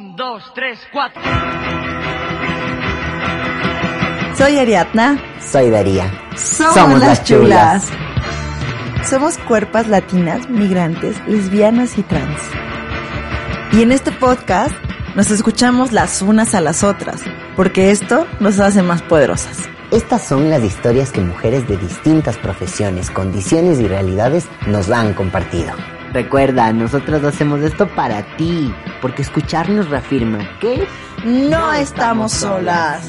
Un, dos, tres, cuatro. Soy Ariadna. Soy Daría. Somos, las chulas. Somos cuerpas latinas, migrantes, lesbianas y trans. Y en este podcast nos escuchamos las unas a las otras, porque esto nos hace más poderosas. Estas son las historias que mujeres de distintas profesiones, condiciones y realidades nos han compartido. Recuerda, nosotros hacemos esto para ti, porque escucharnos reafirma que no estamos solas.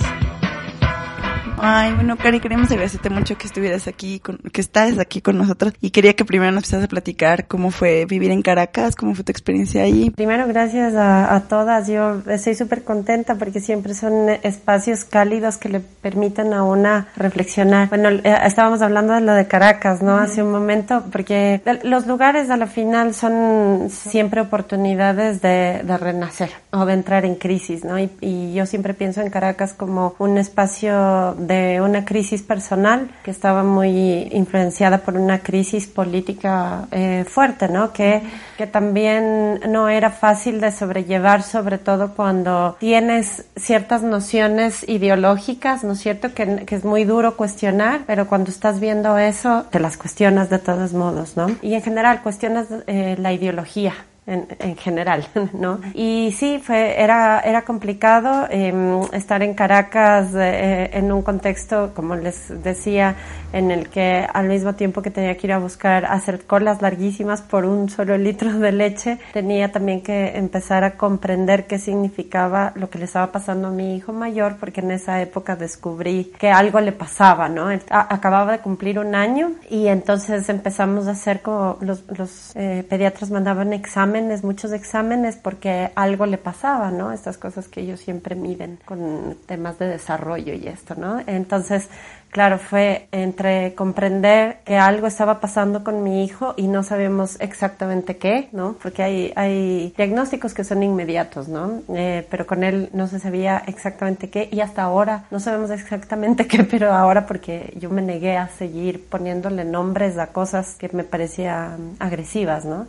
Ay, bueno, Cari, queremos agradecerte mucho que estuvieras aquí, con, que estás aquí con nosotros. Y quería que primero nos empezaras a platicar cómo fue vivir en Caracas, cómo fue tu experiencia ahí. Primero, gracias a, a todas. Yo estoy súper contenta porque siempre son espacios cálidos que le permiten a una reflexionar. Bueno, eh, estábamos hablando de lo de Caracas, ¿no? Hace un momento, porque los lugares a la final son siempre oportunidades de, de renacer o de entrar en crisis, ¿no? Y, y yo siempre pienso en Caracas como un espacio de una crisis personal que estaba muy influenciada por una crisis política eh, fuerte, ¿no? Que, que también no era fácil de sobrellevar, sobre todo cuando tienes ciertas nociones ideológicas, ¿no es cierto? Que, que es muy duro cuestionar, pero cuando estás viendo eso, te las cuestionas de todos modos, ¿no? Y en general cuestionas eh, la ideología, en, en, general, ¿no? Y sí, fue, era, era complicado eh, estar en Caracas eh, en un contexto, como les decía, en el que al mismo tiempo que tenía que ir a buscar, hacer colas larguísimas por un solo litro de leche, tenía también que empezar a comprender qué significaba lo que le estaba pasando a mi hijo mayor, porque en esa época descubrí que algo le pasaba, ¿no? Acababa de cumplir un año y entonces empezamos a hacer como los, eh, pediatras mandaban exámenes, muchos exámenes porque algo le pasaba, ¿no? Estas cosas que ellos siempre miden con temas de desarrollo y esto, ¿no? Entonces, claro, fue entre comprender que algo estaba pasando con mi hijo y no sabemos exactamente qué, ¿no? Porque hay, hay diagnósticos que son inmediatos, ¿no? Eh, pero con él no se sabía exactamente qué y hasta ahora no sabemos exactamente qué, pero ahora porque yo me negué a seguir poniéndole nombres a cosas que me parecían agresivas, ¿no?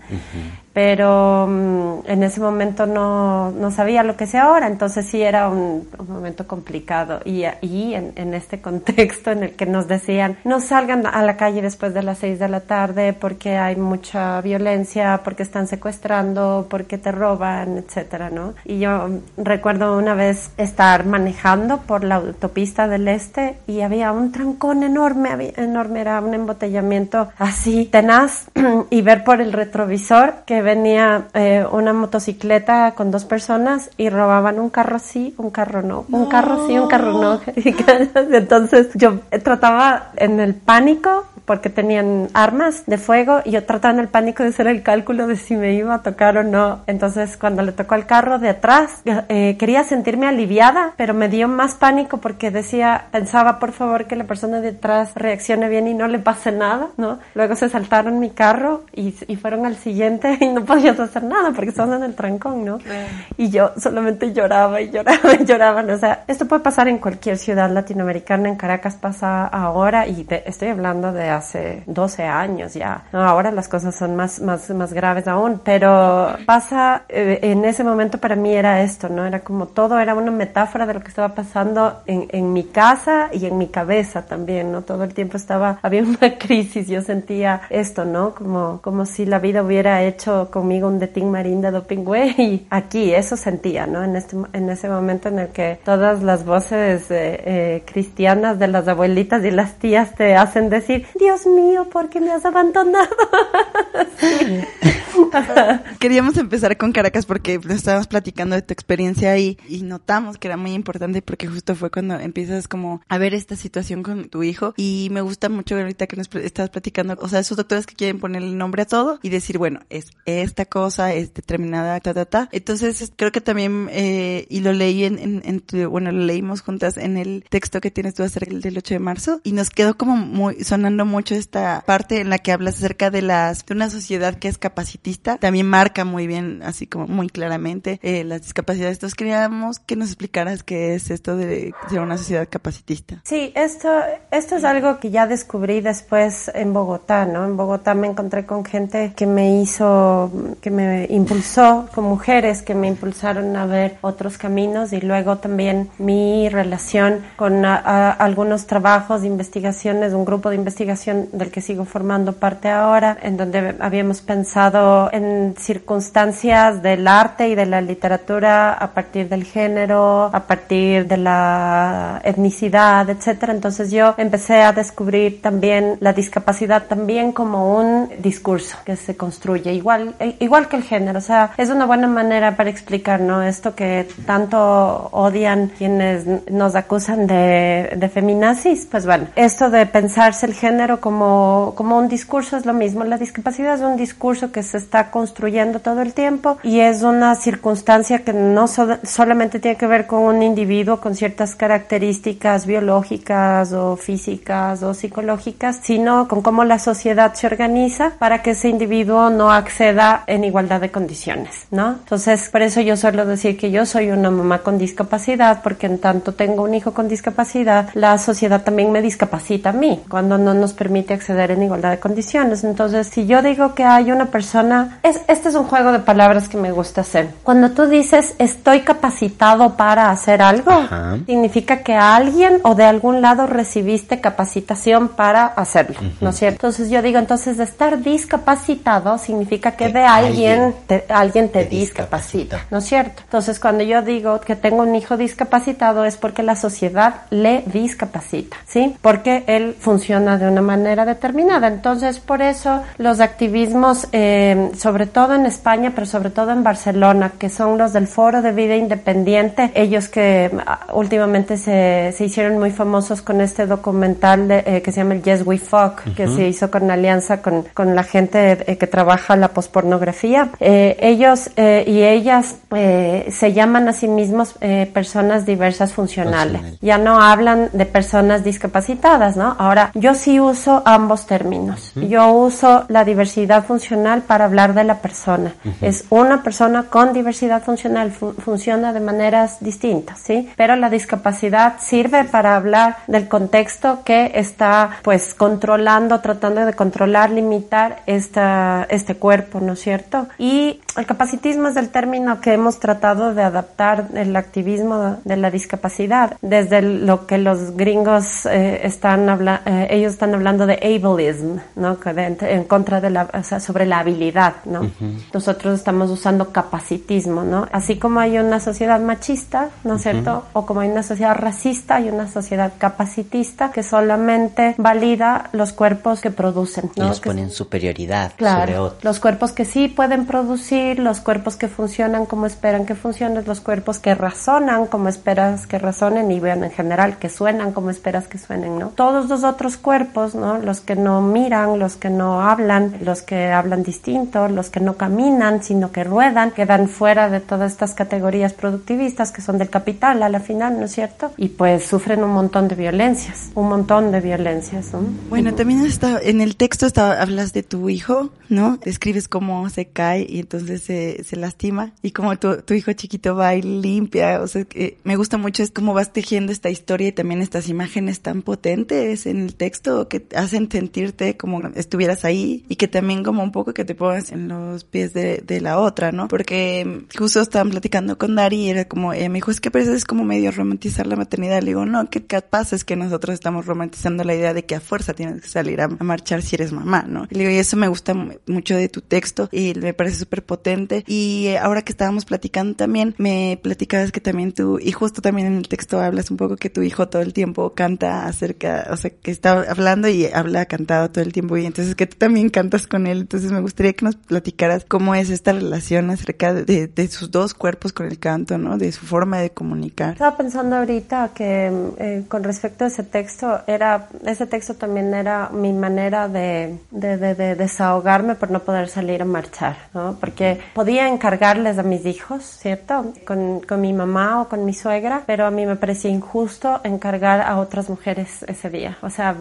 Pero um, en ese momento no, no sabía lo que sé ahora, entonces sí era un, un momento complicado y, y en, en este contexto en el que nos decían no salgan a la calle después de las seis de la tarde porque hay mucha violencia, porque están secuestrando, porque te roban, etcétera, ¿no? Y yo recuerdo una vez estar manejando por la autopista del este y había un trancón enorme, había, enorme, era un embotellamiento así tenaz y ver por el retrovisor que venía eh, una motocicleta con dos personas y robaban un carro sí, un carro no, no. un carro sí, un carro no. Entonces yo trataba en el pánico porque tenían armas de fuego y yo trataba en el pánico de hacer el cálculo de si me iba a tocar o no. Entonces cuando le tocó al carro de atrás eh, quería sentirme aliviada, pero me dio más pánico porque decía, pensaba por favor que la persona de atrás reaccione bien y no le pase nada, ¿no? Luego se saltaron mi carro y, y fueron al siguiente y no podías hacer nada porque estabas en el trancón, ¿no? Y yo solamente lloraba y lloraba y lloraba. O sea, esto puede pasar en cualquier ciudad latinoamericana, en Caracas pasa ahora y te, estoy hablando de hace 12 años ya. Ahora las cosas son más, más, más graves aún, pero pasa, eh, en ese momento para mí era esto, ¿no? Era como todo, era una metáfora de lo que estaba pasando en, en mi casa y en mi cabeza también, ¿no? Todo el tiempo estaba, había una crisis, yo sentía esto, ¿no? Como, como si la vida hubiera hecho conmigo un detín marín de dopingüe y aquí, eso sentía, ¿no? En, este, en ese momento en el que todas las voces eh, eh, cristianas de las abuelitas y las tías te hacen decir, Dios mío, ¿por qué me has abandonado? Queríamos empezar con Caracas porque estábamos platicando de tu experiencia ahí y notamos que era muy importante porque justo fue cuando empiezas como a ver esta situación con tu hijo y me gusta mucho ahorita que nos estabas platicando, o sea, esos doctores que quieren poner el nombre a todo y decir, bueno, es esta cosa, es determinada, ta, ta, ta. Entonces creo que también, eh, y lo leí en, en, tu, bueno, lo leímos juntas en el texto que tienes tú acerca del 8 8 de marzo y nos quedó como muy sonando mucho esta parte en la que hablas acerca de las de una sociedad que es capacitista. También marca muy bien, así como muy claramente, eh, las discapacidades. Entonces queríamos que nos explicaras qué es esto de ser una sociedad capacitista. Sí, esto, esto es algo que ya descubrí después en Bogotá, ¿no? En Bogotá me encontré con gente que me hizo, que me impulsó, con mujeres que me impulsaron a ver otros caminos y luego también mi relación con algunos trabajos de investigaciones, un grupo de investigación del que sigo formando parte ahora, en donde habíamos pensado en circunstancias del arte y de la literatura a partir del género, a partir de la etnicidad, etcétera. Entonces yo empecé a descubrir también la discapacidad también como un discurso que se construye igual igual que el género, o sea, es una buena manera para explicar, ¿no? Esto que tanto odian quienes nos acusan de, de feminazis, pues bueno, esto de pensarse el género como, como un discurso es lo mismo. La discapacidad es un discurso que se está construyendo todo el tiempo y es una circunstancia que no solamente tiene que ver con un individuo con ciertas características biológicas o físicas o psicológicas, sino con cómo la sociedad se organiza para que ese individuo no acceda en igualdad de condiciones, ¿no? Entonces, por eso yo suelo decir que yo soy una mamá con discapacidad, porque en tanto tengo un hijo con discapacidad, la sociedad también me discapacita a mí, cuando no nos permite acceder en igualdad de condiciones. Entonces, si yo digo que hay una persona, es, este es un juego de palabras que me gusta hacer. Cuando tú dices estoy capacitado para hacer algo, significa que alguien o de algún lado recibiste capacitación para hacerlo, ¿no es cierto? Entonces yo digo, entonces de estar discapacitado significa que, de alguien te, alguien te, discapacita, ¿no es cierto? Entonces cuando yo digo que tengo un hijo discapacitado es porque la sociedad le discapacita, ¿sí? Porque él funciona de una manera determinada. Entonces por eso los activismos, eh, sobre todo en España, pero sobre todo en Barcelona, que son los del Foro de Vida Independiente, ellos que ah, últimamente se, se hicieron muy famosos con este documental eh, que se llama el Yes We Fuck, que se hizo con alianza con, con la gente eh, que trabaja la pospornografía. Eh, ellos eh, y ellas eh, se llaman a sí mismos eh, personas diversas funcionales. Ya no hablan de personas discapacitadas, ¿no? Ahora, yo sí uso ambos términos. Yo uso la diversidad funcional para hablar de la persona. Es una persona con diversidad funcional, funciona de maneras distintas, ¿sí? Pero la discapacidad sirve para hablar del contexto que está, pues, controlando, tratando de controlar, limitar esta, este cuerpo, ¿no es cierto? Y el capacitismo es el término que hemos tratado de adaptar el activismo de la discapacidad, desde lo que los gringos eh, están hablando, eh, ellos están hablando de ableism, ¿no? en contra de la, o sea, sobre la habilidad, ¿no? Nosotros estamos usando capacitismo, ¿no? Así como hay una sociedad machista, ¿no es cierto? O como hay una sociedad racista, hay una sociedad capacitista que solamente valida los cuerpos que producen, ¿no? Y los pone en superioridad sobre otros. Los cuerpos que sí pueden producir, los cuerpos que funcionan como esperan que funcionen, los cuerpos que razonan como esperas que razonen y vean en general que suenan como esperas que suenen, ¿no? Todos los otros cuerpos, ¿no? Los que no miran, los que no hablan, los que hablan distinto, los que no caminan, sino que ruedan, quedan fuera de todas estas categorías productivistas que son del capital a la final, ¿no es cierto? Y pues sufren un montón de violencias, un montón de violencias, ¿no? Bueno, también está, en el texto está, hablas de tu hijo, ¿no? Describes cómo se cae y entonces se, se lastima y como tu, tu hijo chiquito va y limpia, o sea, que me gusta mucho es cómo vas tejiendo esta historia y también estas imágenes tan potentes en el texto que hacen sentirte como estuvieras ahí y que también como un poco que te pongas en los pies de, de la otra, ¿no? Porque justo estaban platicando con Dari y era como, eh, me dijo, es que parece es como medio romantizar la maternidad. Le digo, no, qué capaz es que nosotros estamos romantizando la idea de que a fuerza tienes que salir a, marchar si eres mamá, ¿no? Y le digo, y eso me gusta mucho de tu texto y me parece súper potente. Y eh, ahora que estábamos platicando también, me platicabas que también tú, y justo también en el texto hablas un poco que tu hijo todo el tiempo canta acerca, o sea, que está hablando y habla cantado todo el tiempo y entonces que tú también cantas con él. Entonces me gustaría que nos platicaras cómo es esta relación acerca de, de, sus dos cuerpos con el canto, ¿no? De su forma de comunicar. Estaba pensando ahorita que eh, con respecto a ese texto, era, ese texto también era mi manera de, de, de, desahogarme por no poder salir a marchar, ¿no? Porque podía encargarles a mis hijos, ¿cierto? Con, con mi mamá o con mi suegra, pero a mí me parecía injusto encargar a otras mujeres ese día. O sea,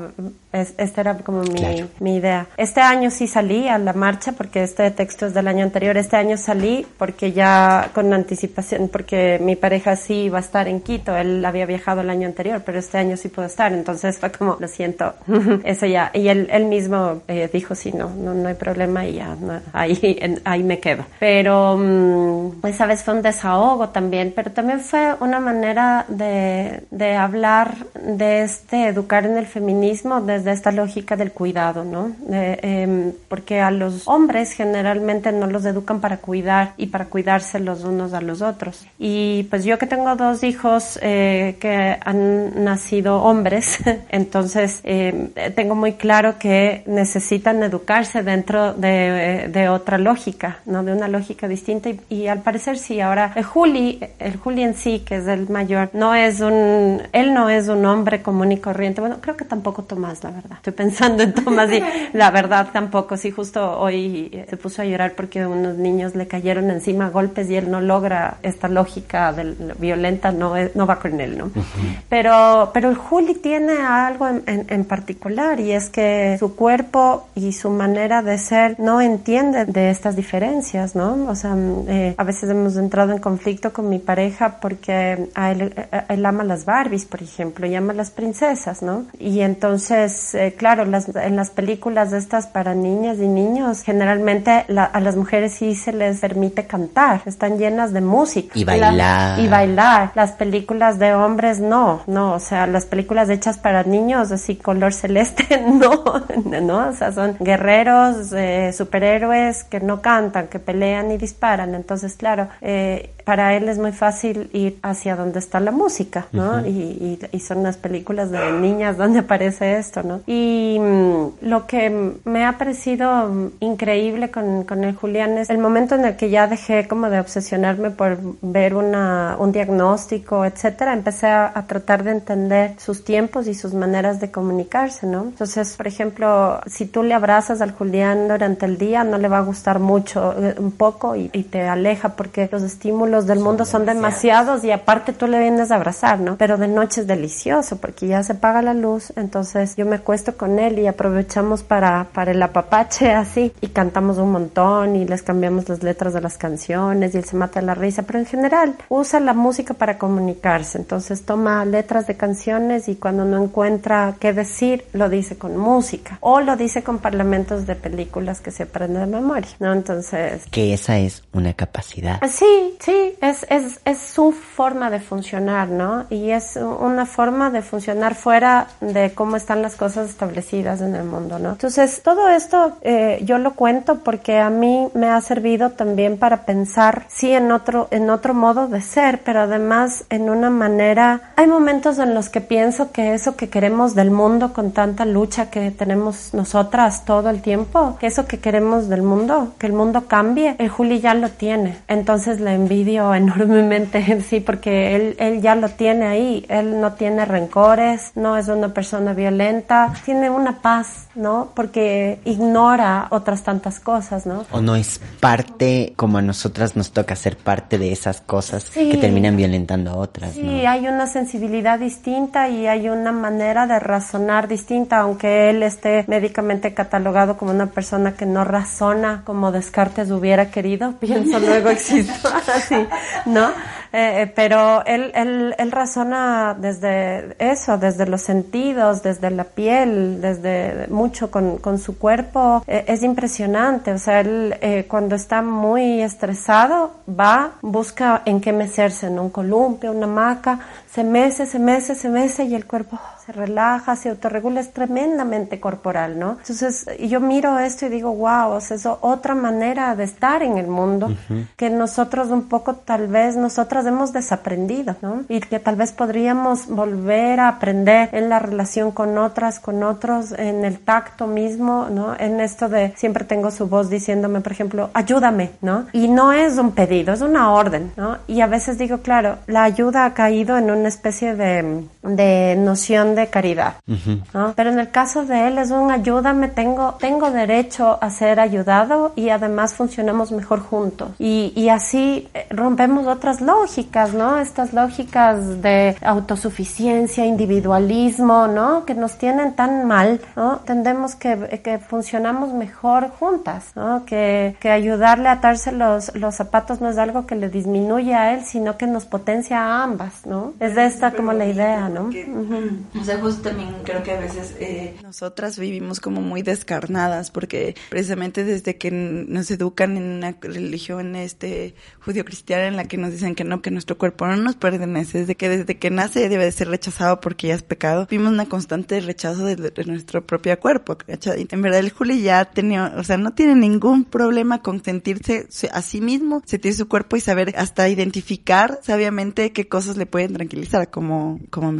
esta era como mi, mi, idea. Este año sí salí a la marcha porque este texto es del año anterior. Este año salí porque ya con anticipación, porque mi pareja sí iba a estar en Quito. Él había viajado el año anterior, pero este año sí pudo estar. Entonces fue como, lo siento, eso ya. Y él, él mismo eh, dijo, sí, no, no, no hay problema y ya, ahí, ahí me quedo. Pero um, esa vez fue un desahogo también, pero también fue una manera de, de hablar de este educar en el feminismo desde esta lógica del cuidado, ¿no? Em, porque a los hombres generalmente no los educan para cuidar y para cuidarse los unos a los otros. Y pues yo que tengo dos hijos eh, que han nacido hombres, entonces em, tengo muy claro que necesitan educarse dentro de, de, otra lógica, ¿no? De una lógica distinta y, al parecer sí, ahora el Juli, el Juli en sí, que es el mayor, no es un, él no es un hombre común y corriente, bueno, creo que tampoco Tomás, la verdad. Estoy pensando en Tomás y la verdad tampoco. Sí, justo hoy se puso a llorar porque unos niños le cayeron encima a golpes y él no logra esta lógica del, violenta, no, no va con él, ¿no? Pero, pero el Juli tiene algo en, en, particular y es que su cuerpo y su manera de ser no entiende de estas diferencias, ¿no? O sea, eh, a veces hemos entrado en conflicto con mi pareja porque a él, él ama las Barbies, por ejemplo, y ama las princesas, ¿no? Y entonces, eh, claro, las, en las películas estas para niñas y niños, generalmente a las mujeres sí se les permite cantar, están llenas de música. Y bailar. y bailar. Las películas de hombres no, no, o sea, las películas hechas para niños, así color celeste, no, no, o sea, son guerreros, eh, superhéroes que no cantan, que pelean y disparan. Entonces, claro, eh, para él es muy fácil ir hacia donde está la música, ¿no? y, y, son las películas de niñas donde aparece esto, ¿no? Y mm, lo que me ha parecido increíble con, con, el Julián es el momento en el que ya dejé como de obsesionarme por ver una, un diagnóstico, etcétera, empecé a, tratar de entender sus tiempos y sus maneras de comunicarse, ¿no? Entonces, por ejemplo, si tú le abrazas al Julián durante el día, no le va a gustar mucho, eh, un poco y, y te aleja porque los estímulos del mundo son demasiados y aparte tú le vienes a abrazar, ¿no? Pero de noche es delicioso porque ya se apaga la luz, entonces yo me acuesto con él y aprovechamos para, para el apapache así y cantamos un montón y les cambiamos las letras de las canciones y él se mata la risa, pero en general usa la música para comunicarse, entonces toma letras de canciones y cuando no encuentra qué decir, lo dice con música o lo dice con parlamentos de películas que se aprende de memoria, ¿no? Entonces... Que esa es una capacidad. Sí, sí, es, es, es su forma de funcionar, ¿no? Y es una forma de funcionar fuera de cómo están las cosas establecidas en el mundo, ¿no? Entonces, todo esto eh, yo lo cuento porque a mí me ha servido también para pensar, sí, en otro, en otro modo de ser, pero además en una manera, hay momentos en los que pienso que eso que queremos del mundo con tanta lucha que tenemos nosotras todo el tiempo, que eso que queremos del mundo, que el mundo cambie, el Juli ya lo tiene. Entonces la envidia enormemente, sí, porque él, él ya lo tiene ahí, él no tiene rencores, no es una persona violenta, tiene una paz, ¿no? Porque ignora otras tantas cosas, ¿no? O no es parte, como a nosotras nos toca ser parte de esas cosas que terminan violentando a otras, Sí, hay una sensibilidad distinta y hay una manera de razonar distinta, aunque él esté médicamente catalogado como una persona que no razona como Descartes hubiera querido, pienso luego existo así, ¿no? Eh, eh, pero él, él, él, razona desde eso, desde los sentidos, desde la piel, desde mucho con, con su cuerpo. Eh, es impresionante, o sea, él cuando está muy estresado va, busca en qué mecerse, en un columpio, una hamaca, se mece, se mece, se mece y el cuerpo se relaja, se autorregula, es tremendamente corporal, ¿no? Entonces yo miro esto y digo, wow, o sea, es otra manera de estar en el mundo que nosotros un poco tal vez nosotras hemos desaprendido, ¿no? Y que tal vez podríamos volver a aprender en la relación con otras, con otros, en el tacto mismo, ¿no? En esto de siempre tengo su voz diciéndome, por ejemplo, ayúdame, ¿no? Y no es un pedido, es una orden, ¿no? Y a veces digo, claro, la ayuda ha caído en una especie de de noción de caridad, ¿no? Pero en el caso de él es un ayúdame, tengo, tengo derecho a ser ayudado y además funcionamos mejor juntos. Y, y así eh, rompemos otras lógicas, ¿no? Estas lógicas de autosuficiencia, individualismo, ¿no? Que nos tienen tan mal, ¿no? Tendemos que, que funcionamos mejor juntas, ¿no? Que, que ayudarle a atarse los, los zapatos no es algo que le disminuye a él, sino que nos potencia a ambas, ¿no? Es de esta como la idea, ¿no? O sea, justo también creo que a veces eh, nosotras vivimos como muy descarnadas porque precisamente desde que nos educan en una religión este judío-cristiana en la que nos dicen que no, que nuestro cuerpo no nos pertenece, desde que desde que nace debe de ser rechazado porque ya es pecado, vimos una constante rechazo de, nuestro propio cuerpo, Y en verdad el Juli ya tenía, o sea, no tiene ningún problema con sentirse a sí mismo, sentir su cuerpo y saber hasta identificar sabiamente qué cosas le pueden tranquilizar, como, como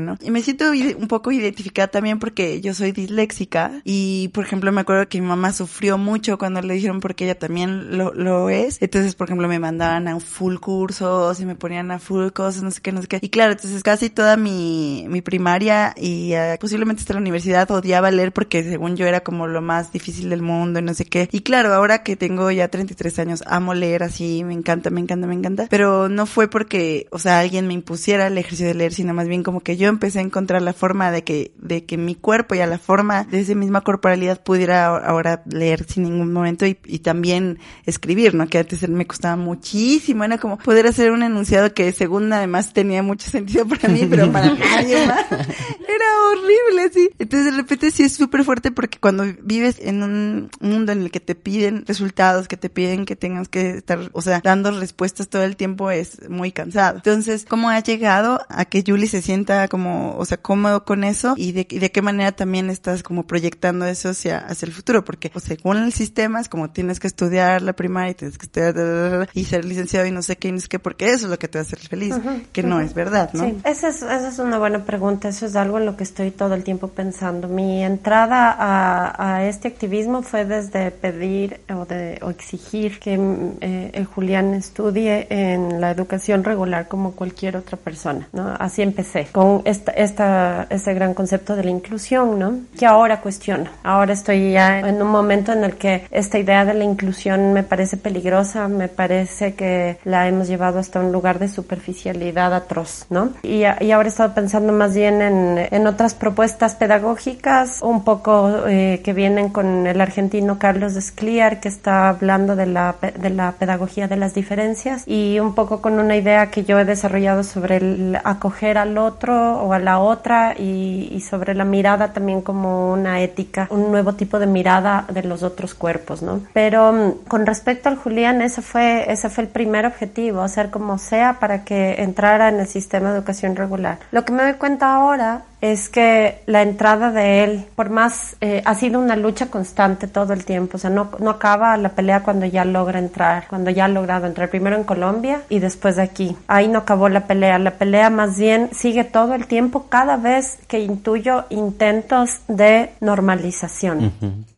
¿no? Y me siento un poco identificada también porque yo soy disléxica y, por ejemplo, me acuerdo que mi mamá sufrió mucho cuando le dijeron porque ella también lo, lo es. Entonces, por ejemplo, me mandaban a full cursos y me ponían a full cosas, no sé qué, no sé qué. Y claro, entonces casi toda mi, mi primaria y uh, posiblemente hasta la universidad odiaba leer porque según yo era como lo más difícil del mundo y no sé qué. Y claro, ahora que tengo ya 33 años, amo leer así, me encanta, me encanta, me encanta. Pero no fue porque, o sea, alguien me impusiera el ejercicio de leer, sino más bien como que yo empecé a encontrar la forma de que, de que mi cuerpo y a la forma de esa misma corporalidad pudiera ahora leer sin ningún momento y, y también escribir, ¿no? Que antes me costaba muchísimo, era como poder hacer un enunciado que según además tenía mucho sentido para mí, pero para nadie más. Era horrible, sí. Entonces de repente sí es súper fuerte porque cuando vives en un mundo en el que te piden resultados, que te piden que tengas que estar, o sea, dando respuestas todo el tiempo es muy cansado. Entonces, ¿cómo ha llegado a que Julie se sienta como, o sea, cómodo con eso y de, de qué manera también estás como proyectando eso hacia, hacia el futuro? Porque pues, según el sistema es como tienes que estudiar la primaria y tienes que estudiar y ser licenciado y no sé qué y no sé qué, porque eso es lo que te va a hacer feliz, que no es verdad, ¿no? Sí, esa es, esa es una buena pregunta, eso es algo en lo que estoy todo el tiempo pensando. Mi entrada a, a este activismo fue desde pedir o, de, o exigir que eh, el Julián estudie en la educación regular como cualquier otra persona, ¿no? Así empecé, con esta, esta, este gran concepto de la inclusión, ¿no? Que ahora cuestiono. Ahora estoy ya en un momento en el que esta idea de la inclusión me parece peligrosa, me parece que la hemos llevado hasta un lugar de superficialidad atroz, ¿no? Y, y ahora he estado pensando más bien en, en otras propuestas pedagógicas, un poco eh, que vienen con el argentino Carlos Escliar, que está hablando de la, de la pedagogía de las diferencias, y un poco con una idea que yo he desarrollado sobre el acoger al otro o a la otra y, sobre la mirada también como una ética, un nuevo tipo de mirada de los otros cuerpos, ¿no? Pero mm, con respecto al Julián, ese fue, ese fue el primer objetivo, hacer como sea para que entrara en el sistema de educación regular. Lo que me doy cuenta ahora es que la entrada de él, por más, eh, ha sido una lucha constante todo el tiempo, o sea, no, no acaba la pelea cuando ya logra entrar, cuando ya ha logrado entrar primero en Colombia y después de aquí. Ahí no acabó la pelea, la pelea más bien sigue todo el tiempo cada vez que intuyo intentos de normalización.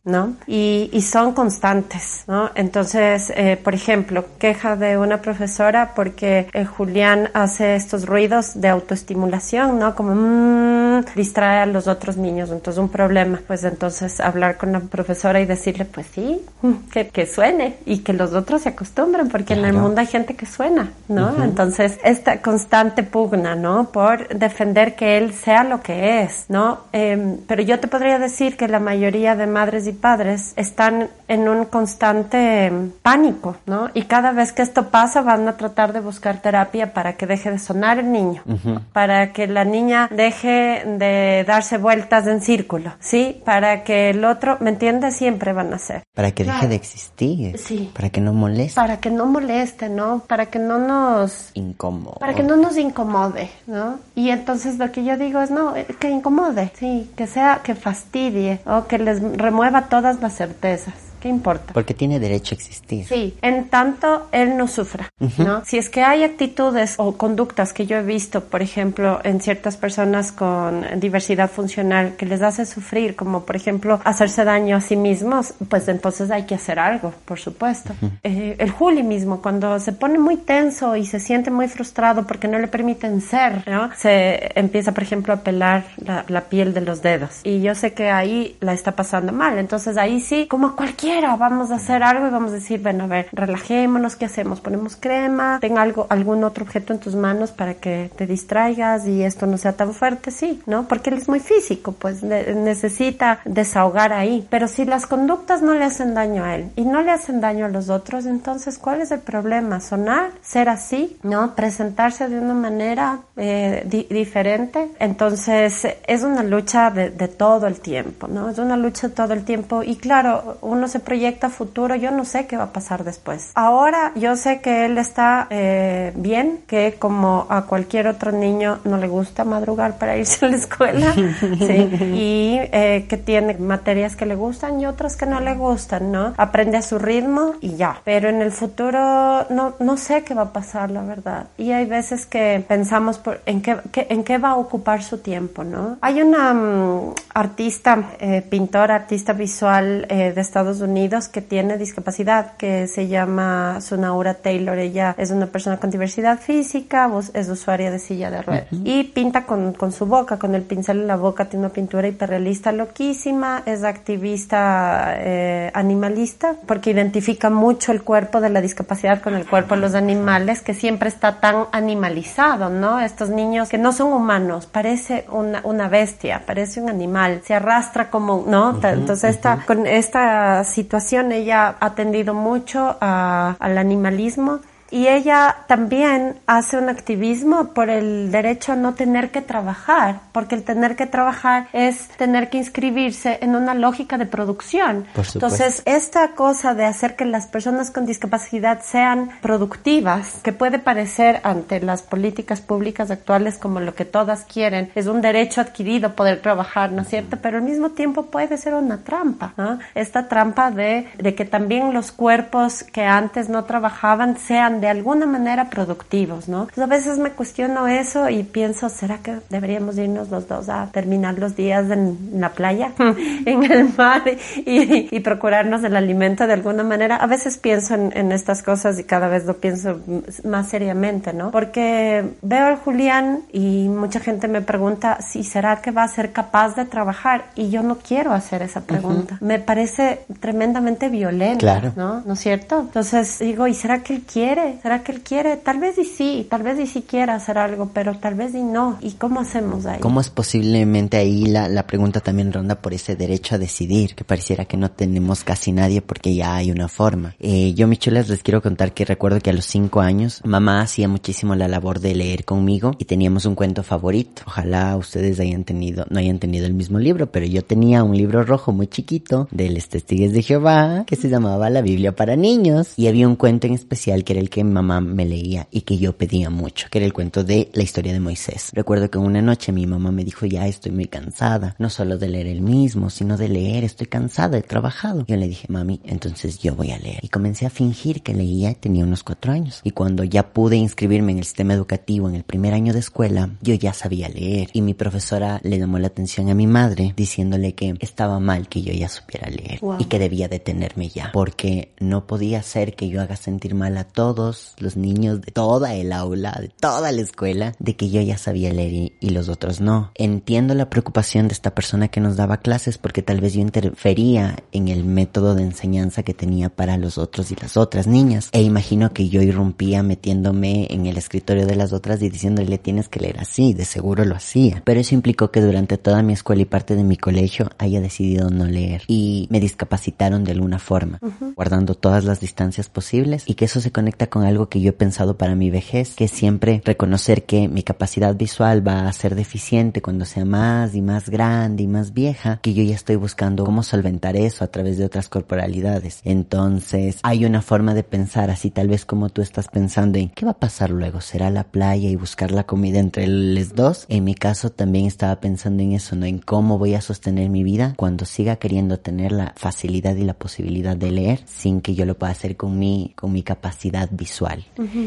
¿No? Y, y, son constantes, ¿no? Entonces, eh, por ejemplo, queja de una profesora porque el Julián hace estos ruidos de autoestimulación, ¿no? Como mmm, distrae a los otros niños, entonces un problema. Pues entonces hablar con la profesora y decirle, pues sí, que, que suene y que los otros se acostumbren, porque en el mundo hay gente que suena, ¿no? Entonces, esta constante pugna, ¿no? Por defender que él sea lo que es, ¿no? Eh, pero yo te podría decir que la mayoría de madres y padres están en un constante pánico, ¿no? Y cada vez que esto pasa van a tratar de buscar terapia para que deje de sonar el niño, para que la niña deje de darse vueltas en círculo, ¿sí? Para que el otro, ¿me entiendes? Siempre van a hacer. Para que deje de existir. Sí. Para que no moleste. Para que no moleste, ¿no? Para que no nos... Incómodo. Para que no nos incomode, ¿no? Y entonces lo que yo digo es, no, que incomode, sí, que sea, que fastidie, o que les remueva todas las certezas ¿Qué importa? Porque tiene derecho a existir. Sí, en tanto él no sufra, ¿no? Si es que hay actitudes o conductas que yo he visto, por ejemplo, en ciertas personas con diversidad funcional que les hace sufrir, como por ejemplo hacerse daño a sí mismos, pues entonces hay que hacer algo, por supuesto. Eh, el Juli mismo, cuando se pone muy tenso y se siente muy frustrado porque no le permiten ser, ¿no? Se empieza, por ejemplo, a pelar la, la piel de los dedos. Y yo sé que ahí la está pasando mal. Entonces ahí sí, como cualquiera, vamos a hacer algo y vamos a decir, bueno, a ver, relajémonos, ¿qué hacemos? Ponemos crema, ten algo, algún otro objeto en tus manos para que te distraigas y esto no sea tan fuerte, sí, ¿no? Porque él es muy físico, pues necesita desahogar ahí. Pero si las conductas no le hacen daño a él y no le hacen daño a los otros, entonces, ¿cuál es el problema? Sonar, ser así, ¿no? Presentarse de una manera eh, diferente. Entonces, es una lucha de, de todo el tiempo, ¿no? Es una lucha todo el tiempo y claro, uno se proyecta futuro, yo no sé qué va a pasar después. Ahora yo sé que él está eh, bien, que como a cualquier otro niño no le gusta madrugar para irse a la escuela, ¿sí? y eh, que tiene materias que le gustan y otras que no le gustan, ¿no? Aprende a su ritmo y ya. Pero en el futuro no, no sé qué va a pasar, la verdad. Y hay veces que pensamos por, en, qué, en qué va a ocupar su tiempo, ¿no? Hay una mm, artista, eh, pintora, artista visual de Estados Unidos que tiene discapacidad, que se llama Sunaura Taylor. Ella es una persona con diversidad física, es usuaria de silla de ruedas y pinta con, con, su boca, con el pincel en la boca, tiene una pintura hiperrealista loquísima, es activista eh, animalista porque identifica mucho el cuerpo de la discapacidad con el cuerpo de los animales que siempre está tan animalizado, ¿no? Estos niños que no son humanos, parece una, una bestia, parece un animal, se arrastra como, ¿no? Entonces esta, con esta situación ella ha atendido mucho a, al animalismo y ella también hace un activismo por el derecho a no tener que trabajar, porque el tener que trabajar es tener que inscribirse en una lógica de producción. Entonces, esta cosa de hacer que las personas con discapacidad sean productivas, que puede parecer ante las políticas públicas actuales como lo que todas quieren, es un derecho adquirido poder trabajar, ¿no es cierto? Pero al mismo tiempo puede ser una trampa, ¿no? Esta trampa de, de que también los cuerpos que antes no trabajaban sean de alguna manera productivos, ¿no? a veces me cuestiono eso y pienso, ¿será que deberíamos irnos los dos a terminar los días en, la playa, en el mar y, procurarnos el alimento de alguna manera? A veces pienso en, estas cosas y cada vez lo pienso más seriamente, ¿no? Porque veo al Julián y mucha gente me pregunta si será que va a ser capaz de trabajar y yo no quiero hacer esa pregunta. Me parece tremendamente violento, ¿no? ¿No es cierto? Entonces digo, ¿y será que él quiere? ¿Será que él quiere? Tal vez y sí, tal vez y sí quiera hacer algo, pero tal vez y no. ¿Y cómo hacemos ahí? ¿Cómo es posiblemente ahí la, la pregunta también ronda por ese derecho a decidir, que pareciera que no tenemos casi nadie porque ya hay una forma? Eh, yo, mis chulas, les quiero contar que recuerdo que a los cinco años mamá hacía muchísimo la labor de leer conmigo y teníamos un cuento favorito. Ojalá ustedes hayan tenido, no hayan tenido el mismo libro, pero yo tenía un libro rojo muy chiquito de los testigos de Jehová que se llamaba La Biblia para niños y había un cuento en especial que era el que mamá me leía y que yo pedía mucho, que era el cuento de la historia de Moisés. Recuerdo que una noche mi mamá me dijo, ya estoy muy cansada, no solo de leer el mismo, sino de leer, estoy cansada, he trabajado. Yo le dije, mami, entonces yo voy a leer. Y comencé a fingir que leía, tenía unos cuatro años. Y cuando ya pude inscribirme en el sistema educativo en el primer año de escuela, yo ya sabía leer. Y mi profesora le llamó la atención a mi madre diciéndole que estaba mal que yo ya supiera leer y que debía detenerme ya, porque no podía ser que yo haga sentir mal a todos los niños de toda el aula, de toda la escuela, de que yo ya sabía leer y, los otros no. Entiendo la preocupación de esta persona que nos daba clases porque tal vez yo interfería en el método de enseñanza que tenía para los otros y las otras niñas. E imagino que yo irrumpía metiéndome en el escritorio de las otras y diciéndole tienes que leer así, de seguro lo hacía. Pero eso implicó que durante toda mi escuela y parte de mi colegio haya decidido no leer y me discapacitaron de alguna forma, guardando todas las distancias posibles y que eso se conecta con algo que yo he pensado para mi vejez, que es siempre reconocer que mi capacidad visual va a ser deficiente cuando sea más y más grande y más vieja, que yo ya estoy buscando cómo solventar eso a través de otras corporalidades. Entonces, hay una forma de pensar así, tal vez como tú estás pensando en qué va a pasar luego, será la playa y buscar la comida entre los dos. En mi caso también estaba pensando en eso, ¿no? En cómo voy a sostener mi vida cuando siga queriendo tener la facilidad y la posibilidad de leer sin que yo lo pueda hacer con mi, con mi capacidad visual.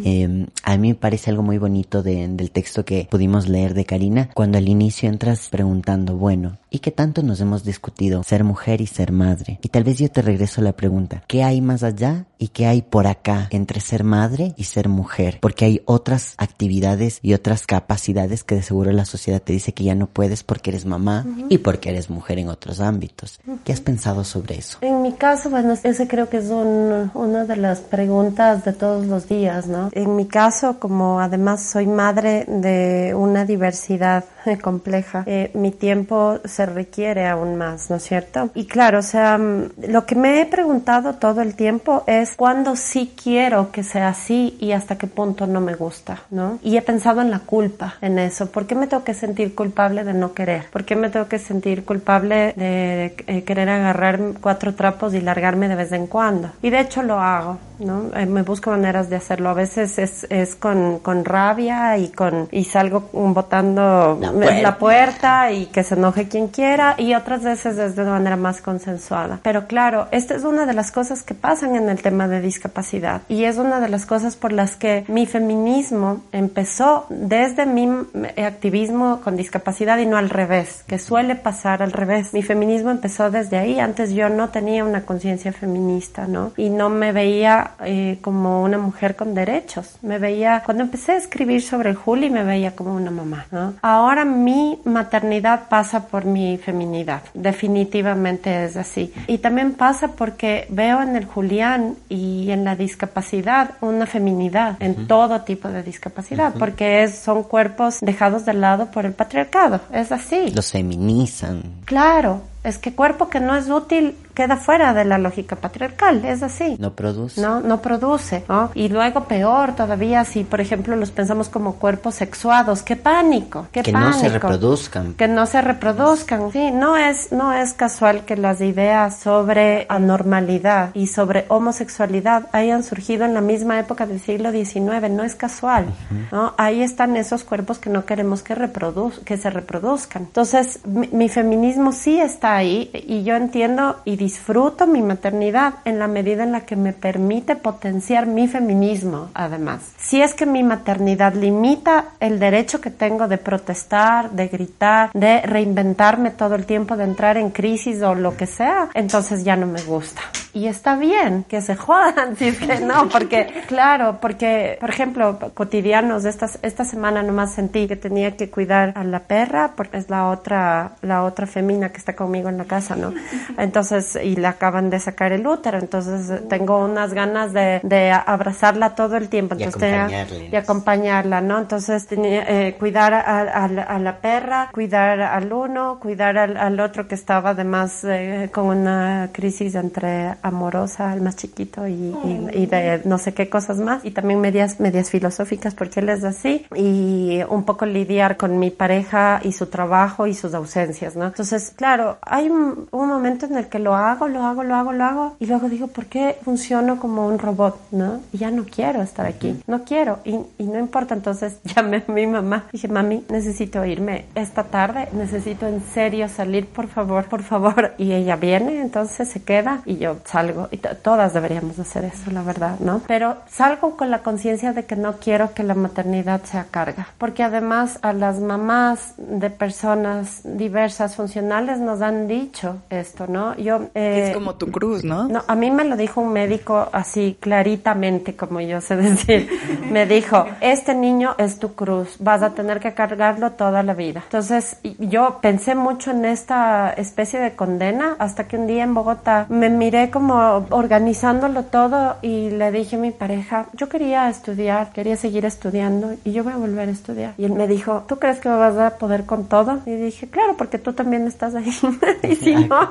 Em, a mí me parece algo muy bonito del texto que pudimos leer de Karina, cuando al inicio entras preguntando, bueno, ¿y qué tanto nos hemos discutido ser mujer y ser madre? Y tal vez yo te regreso la pregunta, ¿qué hay más allá y qué hay por acá entre ser madre y ser mujer? Porque hay otras actividades y otras capacidades que de seguro la sociedad te dice que ya no puedes porque eres mamá y porque eres mujer en otros ámbitos. ¿Qué has pensado sobre eso? En mi caso, bueno, ese creo que es una de las preguntas de todos los días, ¿no? En mi caso, como además soy madre de una diversidad compleja, eh, mi tiempo se requiere aún más, ¿no es cierto? Y claro, o sea, mm, lo que me he preguntado todo el tiempo es cuándo sí quiero que sea así y hasta qué punto no me gusta, ¿no? Y he pensado en la culpa, en eso. ¿Por qué me tengo que sentir culpable de no querer? ¿Por qué me tengo que sentir culpable de, eh, querer agarrar cuatro trapos y largarme de vez en cuando? Y de hecho lo hago, ¿no? Eh, me busco maneras de hacerlo. A veces es, es con, con rabia y con y salgo botando la puerta. y que se enoje quien quiera y otras veces es de manera más consensuada. Pero claro, esta es una de las cosas que pasan en el tema de discapacidad y es una de las cosas por las que mi feminismo empezó desde mi activismo con discapacidad y no al revés, que suele pasar al revés. Mi feminismo empezó desde ahí. Antes yo no tenía una conciencia feminista, ¿no? Y no me veía eh, como una mujer con derechos. Me veía, cuando empecé a escribir sobre el Juli, me veía como una mamá, ¿no? Ahora mi maternidad pasa por mi feminidad. Definitivamente es así. Y también pasa porque veo en el Julián y en la discapacidad una feminidad en todo tipo de discapacidad, porque es, son cuerpos dejados de lado por el patriarcado. Es así. Los feminizan. Claro, es que cuerpo que no es útil queda fuera de la lógica patriarcal, es así. No produce. No, no produce, ¿no? Y luego peor todavía si, por ejemplo, los pensamos como cuerpos sexuados, qué pánico, qué que pánico. no se reproduzcan. Que no se reproduzcan. Sí, no es, no es casual que las ideas sobre anormalidad y sobre homosexualidad hayan surgido en la misma época del siglo XIX, no es casual, ¿no? Ahí están esos cuerpos que no queremos que, reproduz que se reproduzcan. Entonces, mi, mi feminismo sí está ahí y yo entiendo y disfruto mi maternidad en la medida en la que me permite potenciar mi feminismo, además. Si es que mi maternidad limita el derecho que tengo de protestar, de gritar, de reinventarme todo el tiempo, de entrar en crisis o lo que sea, entonces ya no me gusta. Y está bien que se jodan, si es que no, porque, claro, porque, por ejemplo, cotidianos, esta, esta semana nomás sentí que tenía que cuidar a la perra, porque es la otra, la otra femina que está conmigo en la casa, ¿no? Entonces, y le acaban de sacar el útero, entonces tengo unas ganas de, de abrazarla todo el tiempo, entonces y acompañarla, y acompañarla, ¿no? Entonces tenía eh, cuidar a, a, a, la perra, cuidar al uno, cuidar al, al otro que estaba además eh, con una crisis entre amorosa, el más chiquito y, y, y, de no sé qué cosas más, y también medias, medias filosóficas porque él es así, y un poco lidiar con mi pareja y su trabajo y sus ausencias, ¿no? Entonces, claro, hay un, un momento en el que lo hago, lo hago, lo hago, lo hago, y luego digo, ¿por qué funciono como un robot, no? Y ya no quiero estar aquí, no quiero, y, y no importa, entonces llamé a mi mamá, dije, mami, necesito irme esta tarde, necesito en serio salir, por favor, por favor, y ella viene, entonces se queda, y yo salgo, y todas deberíamos hacer eso, la verdad, ¿no? Pero salgo con la conciencia de que no quiero que la maternidad sea carga, porque además a las mamás de personas diversas, funcionales, nos han dicho esto, ¿no? Yo... Eh, es como tu cruz, ¿no? No, a mí me lo dijo un médico así claritamente, como yo sé decir. me dijo, este niño es tu cruz, vas a tener que cargarlo toda la vida. Entonces yo pensé mucho en esta especie de condena hasta que un día en Bogotá me miré como organizándolo todo y le dije a mi pareja, yo quería estudiar, quería seguir estudiando y yo voy a volver a estudiar. Y él me dijo, ¿tú crees que me vas a poder con todo? Y dije, claro, porque tú también estás ahí. y si no,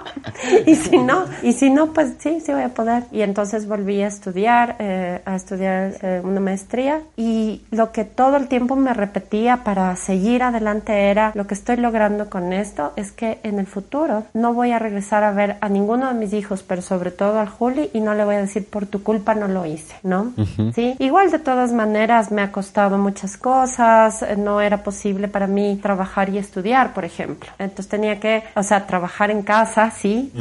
y si si no, y si no, pues sí, sí voy a poder. Y entonces volví a estudiar, eh, a estudiar eh, una maestría y lo que todo el tiempo me repetía para seguir adelante era lo que estoy logrando con esto es que en el futuro no voy a regresar a ver a ninguno de mis hijos, pero sobre todo al Juli y no le voy a decir por tu culpa no lo hice, ¿no? Sí, igual de todas maneras me ha costado muchas cosas, no era posible para mí trabajar y estudiar, por ejemplo. Entonces tenía que, o sea, trabajar en casa, sí,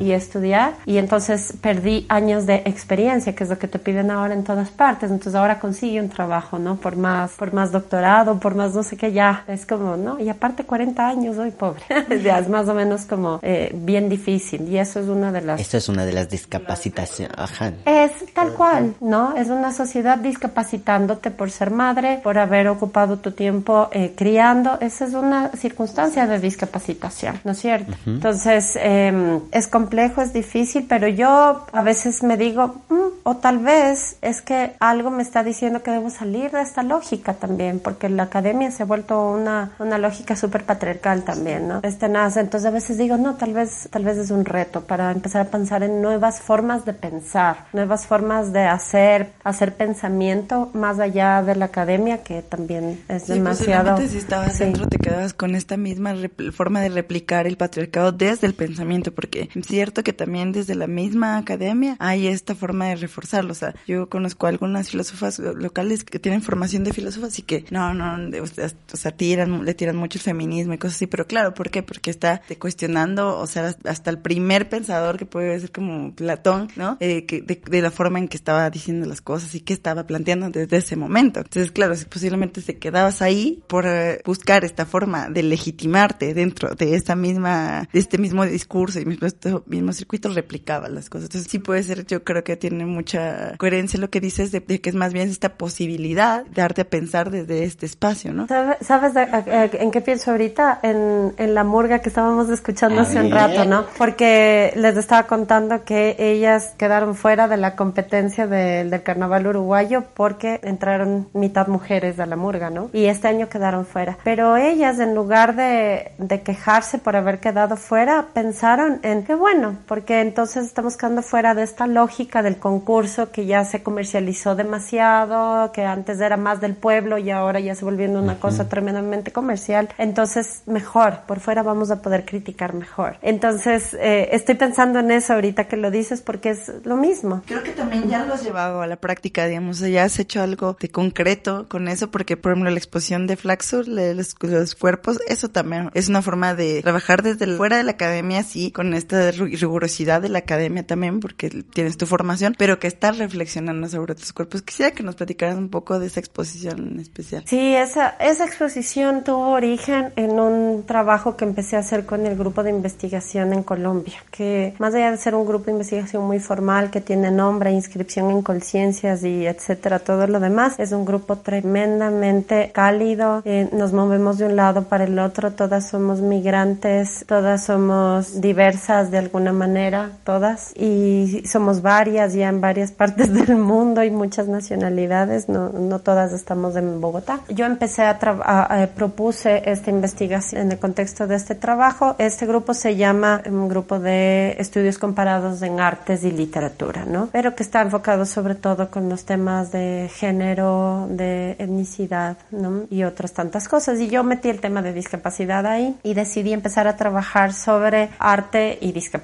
y estudiar y entonces perdí años de experiencia, que es lo que te piden ahora en todas partes. Entonces ahora consigue un trabajo, ¿no? Por más, por más doctorado, por más no sé qué, ya es como, ¿no? Y aparte 40 años, soy pobre. ya es más o menos como eh, bien difícil y eso es una de las... Eso es una de las discapacitaciones. Ajá. Es tal cual, ¿no? Es una sociedad discapacitándote por ser madre, por haber ocupado tu tiempo eh, criando. Esa es una circunstancia de discapacitación, ¿no es cierto? Entonces, eh, es complejo, es difícil, pero yo a veces me digo, mm, o tal vez es que algo me está diciendo que debo salir de esta lógica también, porque la academia se ha vuelto una, una lógica súper patriarcal también, ¿no? Este nace, entonces a veces digo, no, tal vez, tal vez es un reto para empezar a pensar en nuevas formas de pensar, nuevas formas de hacer, hacer pensamiento más allá de la academia, que también es Sí, demasiado. posiblemente si estabas Sí. dentro te quedabas con esta misma forma de replicar el patriarcado desde el pensamiento, porque cierto que también desde la misma academia hay esta forma de reforzarlo. O sea, yo conozco algunas filósofas lo- locales que tienen formación de filósofas y que no, no, o sea, tiran, le tiran mucho el feminismo y cosas así, pero claro, ¿por qué? Porque está cuestionando, o sea, hasta el primer pensador que puede ser como Platón, ¿no? Eh, que, de, de la forma en que estaba diciendo las cosas y que estaba planteando desde ese momento. Entonces, claro, si posiblemente te quedabas ahí por eh, buscar esta forma de legitimarte dentro de esta misma, de este mismo discurso y mismo, este mismo circuito, replicaba las cosas. Entonces, sí puede ser, yo creo que tiene mucha coherencia lo que dices de, de que es más bien esta posibilidad de darte a pensar desde este espacio, ¿no? ¿Sabe- ¿Sabes de- a- a- en qué pienso ahorita? En, en la murga que estábamos escuchando A hace un ver. rato, ¿no? Porque les estaba contando que ellas quedaron fuera de la competencia del- del carnaval uruguayo porque entraron mitad mujeres a la murga, ¿no? Y este año quedaron fuera. Pero ellas, en lugar de, de quejarse por haber quedado fuera, pensaron en que bueno, porque entonces estamos quedando fuera de esta lógica del concurso que ya se comercializó demasiado, que antes era más del pueblo y ahora ya se volviendo una cosa tremendamente comercial. Entonces, mejor, por fuera vamos a poder criticar mejor. Entonces, eh, estoy pensando en eso ahorita que lo dices porque es lo mismo. Creo que también ya lo has llevado a la práctica, digamos, o sea, ya has hecho algo de concreto con eso, porque por ejemplo la exposición de Flaxo, de los, los cuerpos, eso también es una forma de trabajar desde el- fuera de la academia, sí, con esta ru- rigurosidad de la academia también, porque tienes tu formación, pero que estás reflexionando sobre tus cuerpos. Quisiera que nos platicaras un poco de esa exposición en especial. Sí, esa, esa exposición tuvo origen en un trabajo que empecé a hacer con el grupo de investigación en Colombia, que más allá de ser un grupo de investigación muy formal que tiene nombre, inscripción en conciencias y etcétera, todo lo demás, es un grupo tremendamente cálido, eh, nos movemos de un lado para el otro, todas somos migrantes, todas somos diversas de alguna manera, todas, y somos varias ya en varias partes del mundo y muchas nacionalidades, no, no todas estamos en Bogotá. Yo empecé a, a- a- propuse esta investigación en el contexto de este trabajo. Este grupo se llama un grupo de estudios comparados en artes y literatura, ¿no? Pero que está enfocado sobre todo con los temas de género, de etnicidad, ¿no? Y otras tantas cosas. Y yo metí el tema de discapacidad ahí y decidí empezar a trabajar sobre arte y discapacidad,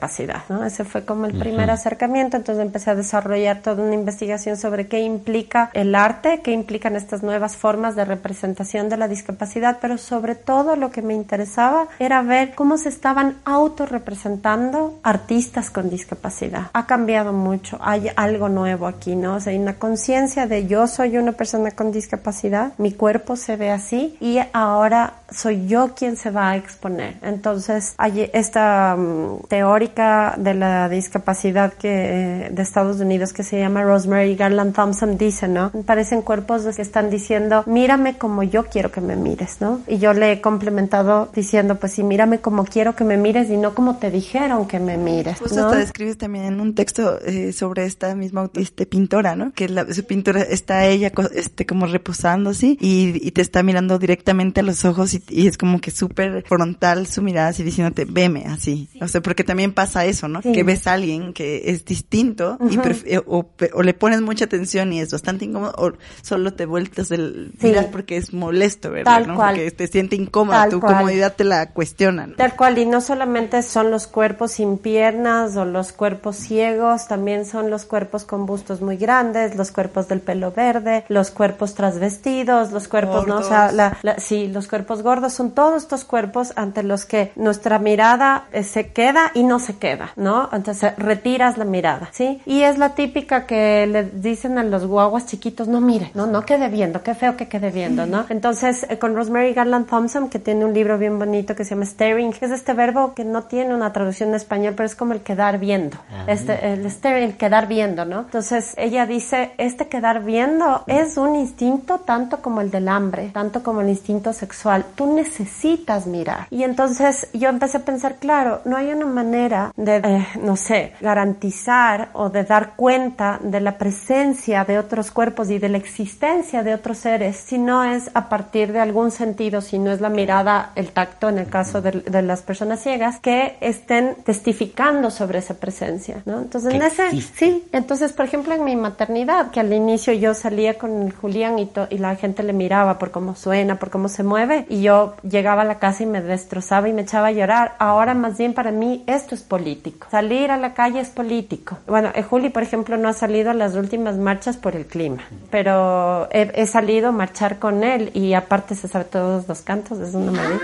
¿no? Ese fue como el primer acercamiento. Entonces empecé a desarrollar toda una investigación sobre qué implica el arte, qué implican estas nuevas formas de representación de la discapacidad, pero sobre todo lo que me interesaba era ver cómo se estaban autorrepresentando artistas con discapacidad. Ha cambiado mucho, hay algo nuevo aquí, ¿no? O sea, hay una conciencia de yo soy una persona con discapacidad, mi cuerpo se ve así y ahora soy yo quien se va a exponer. Entonces, hay esta mm, de la discapacidad que eh, de Estados Unidos que se llama Rosemary Garland Thompson dice, ¿no? Parecen cuerpos que están diciendo, mírame como yo quiero que me mires, ¿no? Y yo le he complementado diciendo, pues sí, mírame como quiero que me mires y no como te dijeron que me mires, Justo ¿no? hasta describes también en un texto eh, sobre esta misma este, pintora, ¿no? Que la, su pintura está ella este como reposando así y, y te está mirando directamente a los ojos y y, y es como que súper frontal su mirada así diciéndote, veme así. O sea, porque también pasa eso, ¿no? Que ves a alguien que es distinto y o, o, le pones mucha atención y es bastante incómodo o solo te vueltas el miras porque es molesto, ¿verdad? ¿no? Porque te siente incómoda, tu comodidad te la cuestionan. Tal cual, y no solamente son los cuerpos sin piernas o los cuerpos ciegos, también son los cuerpos con bustos muy grandes, los cuerpos del pelo verde, los cuerpos trasvestidos, los cuerpos, ¿no? O sea, la, sí, los cuerpos gordos son todos estos cuerpos ante los que nuestra mirada eh, se queda y no se queda, ¿no? Entonces retiras la mirada, ¿sí? Y es la típica que le dicen a los guaguas chiquitos, no mire, no, no quede viendo, qué feo que quede viendo, ¿no? Entonces, eh, con Rosemary Garland Thompson, que tiene un libro bien bonito que se llama Staring, que es este verbo que no tiene una traducción en español, pero es como el quedar viendo, este, el staring, el quedar viendo, ¿no? Entonces, ella dice, este quedar viendo es un instinto tanto como el del hambre, tanto como el instinto sexual. Tú necesitas mirar. Y entonces yo empecé a pensar, claro, no hay una manera de, eh, no sé, garantizar o de dar cuenta de la presencia de otros cuerpos y de la existencia de otros seres si no es a partir de algún sentido, si no es la mirada, el tacto en el caso de, las personas ciegas, que estén testificando sobre esa presencia, ¿no? Entonces, en ese, sí, entonces, por ejemplo, en mi maternidad, que al inicio yo salía con Julián y, y la gente le miraba por cómo suena, por cómo se mueve, y yo llegaba a la casa y me destrozaba y me echaba a llorar. Ahora, más bien, para mí, esto político. Salir a la calle es político. Bueno, eh, Juli, por ejemplo, no ha salido a las últimas marchas por el clima, pero he, he salido a marchar con él y aparte se sabe todos los cantos, es una maravilla.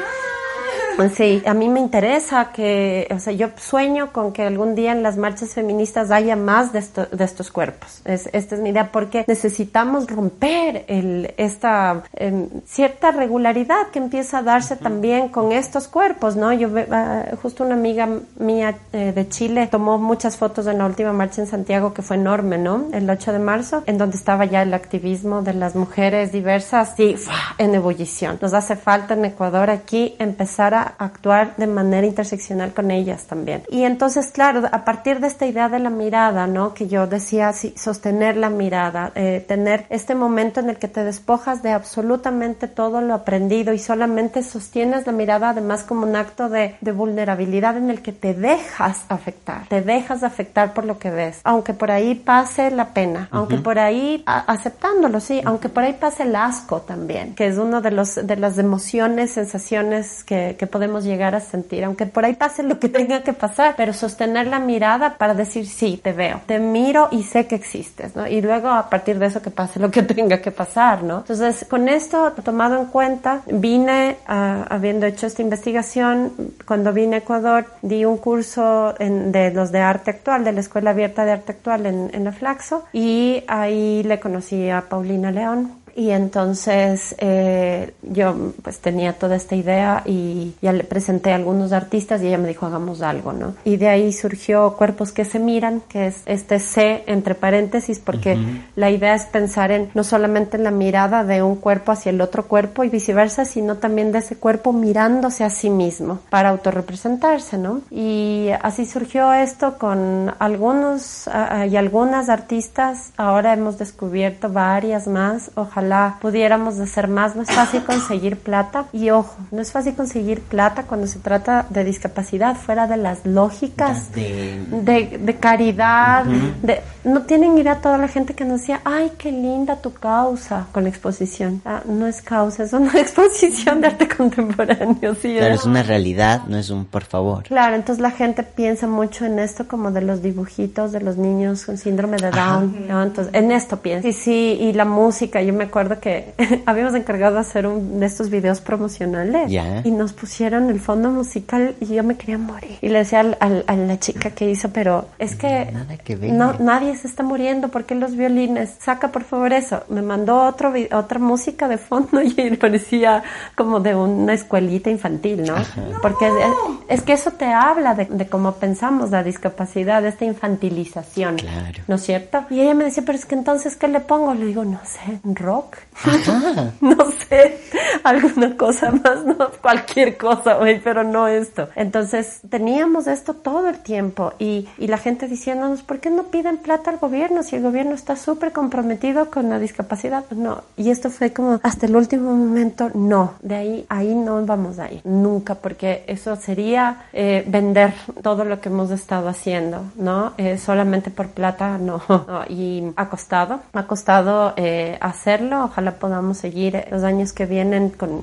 Sí, a mí me interesa que, o sea, yo sueño con que algún día en las marchas feministas haya más de, de estos cuerpos. Es, esta es mi idea, porque necesitamos romper el, esta em, cierta regularidad que empieza a darse también con estos cuerpos, ¿no? Yo, uh, justo una amiga mía eh, de Chile tomó muchas fotos en la última marcha en Santiago que fue enorme, ¿no? El 8 de marzo, en donde estaba ya el activismo de las mujeres diversas y en ebullición. Nos hace falta en Ecuador aquí empezar a actuar de manera interseccional con ellas también. Y entonces, claro, a partir de esta idea de la mirada, ¿no? Que yo decía, sí, sostener la mirada, eh, tener este momento en el que te despojas de absolutamente todo lo aprendido y solamente sostienes la mirada además como un acto de, de vulnerabilidad en el que te dejas afectar, te dejas afectar por lo que ves, aunque por ahí pase la pena, aunque por ahí, aceptándolo, sí, aunque por ahí pase el asco también, que es uno de los, de las emociones, sensaciones que, que podemos llegar a sentir, aunque por ahí pase lo que tenga que pasar, pero sostener la mirada para decir, sí, te veo, te miro y sé que existes, ¿no? Y luego a partir de eso que pase lo que tenga que pasar, ¿no? Entonces, con esto tomado en cuenta, vine, habiendo hecho esta investigación, cuando vine a Ecuador, di un curso de los de arte actual, de la Escuela Abierta de Arte Actual en, en la Flaxo, y ahí le conocí a Paulina León, y entonces eh, yo pues tenía toda esta idea y ya le presenté a algunos artistas y ella me dijo hagamos algo, ¿no? Y de ahí surgió Cuerpos que se miran, que es este C entre paréntesis, porque la idea es pensar en no solamente en la mirada de un cuerpo hacia el otro cuerpo y viceversa, sino también de ese cuerpo mirándose a sí mismo para autorrepresentarse, ¿no? Y así surgió esto con algunos y algunas artistas, ahora hemos descubierto varias más, ojalá pudiéramos hacer más. No es fácil conseguir plata. Y ojo, no es fácil conseguir plata cuando se trata de discapacidad fuera de las lógicas de, de, caridad. de, no tienen idea toda la gente que nos decía, ay, qué linda tu causa con la exposición. Ah, no es causa, es una exposición de arte contemporáneo. Sí, claro, es una realidad, no es un por favor. Claro, entonces la gente piensa mucho en esto como de los dibujitos de los niños con síndrome de Down. Entonces, en esto piensa. Y sí, y la música, yo me acuerdo que habíamos encargado de hacer un de estos videos promocionales y nos pusieron el fondo musical y yo me quería morir. Y le decía a la chica que hizo, pero es que, no, nadie se está muriendo, porque los violines? Saca por favor eso. Me mandó otro otra música de fondo y parecía como de una escuelita infantil, ¿no? Porque es, que eso te habla de, cómo pensamos la discapacidad, de esta infantilización, ¿no es cierto? Y ella me decía, pero es que entonces, ¿qué le pongo? Le digo, no sé, rock no sé, alguna cosa más, no, cualquier cosa, güey, pero no esto. Entonces teníamos esto todo el tiempo y, y la gente diciéndonos, ¿por qué no piden plata al gobierno si el gobierno está súper comprometido con la discapacidad? No. Y esto fue como hasta el último momento, no. De ahí, ahí no vamos a ir. Nunca, porque eso sería eh, vender todo lo que hemos estado haciendo, ¿no? Eh, solamente por plata, no. Y ha costado, ha costado eh, hacerlo. Ojalá podamos seguir los años que vienen con,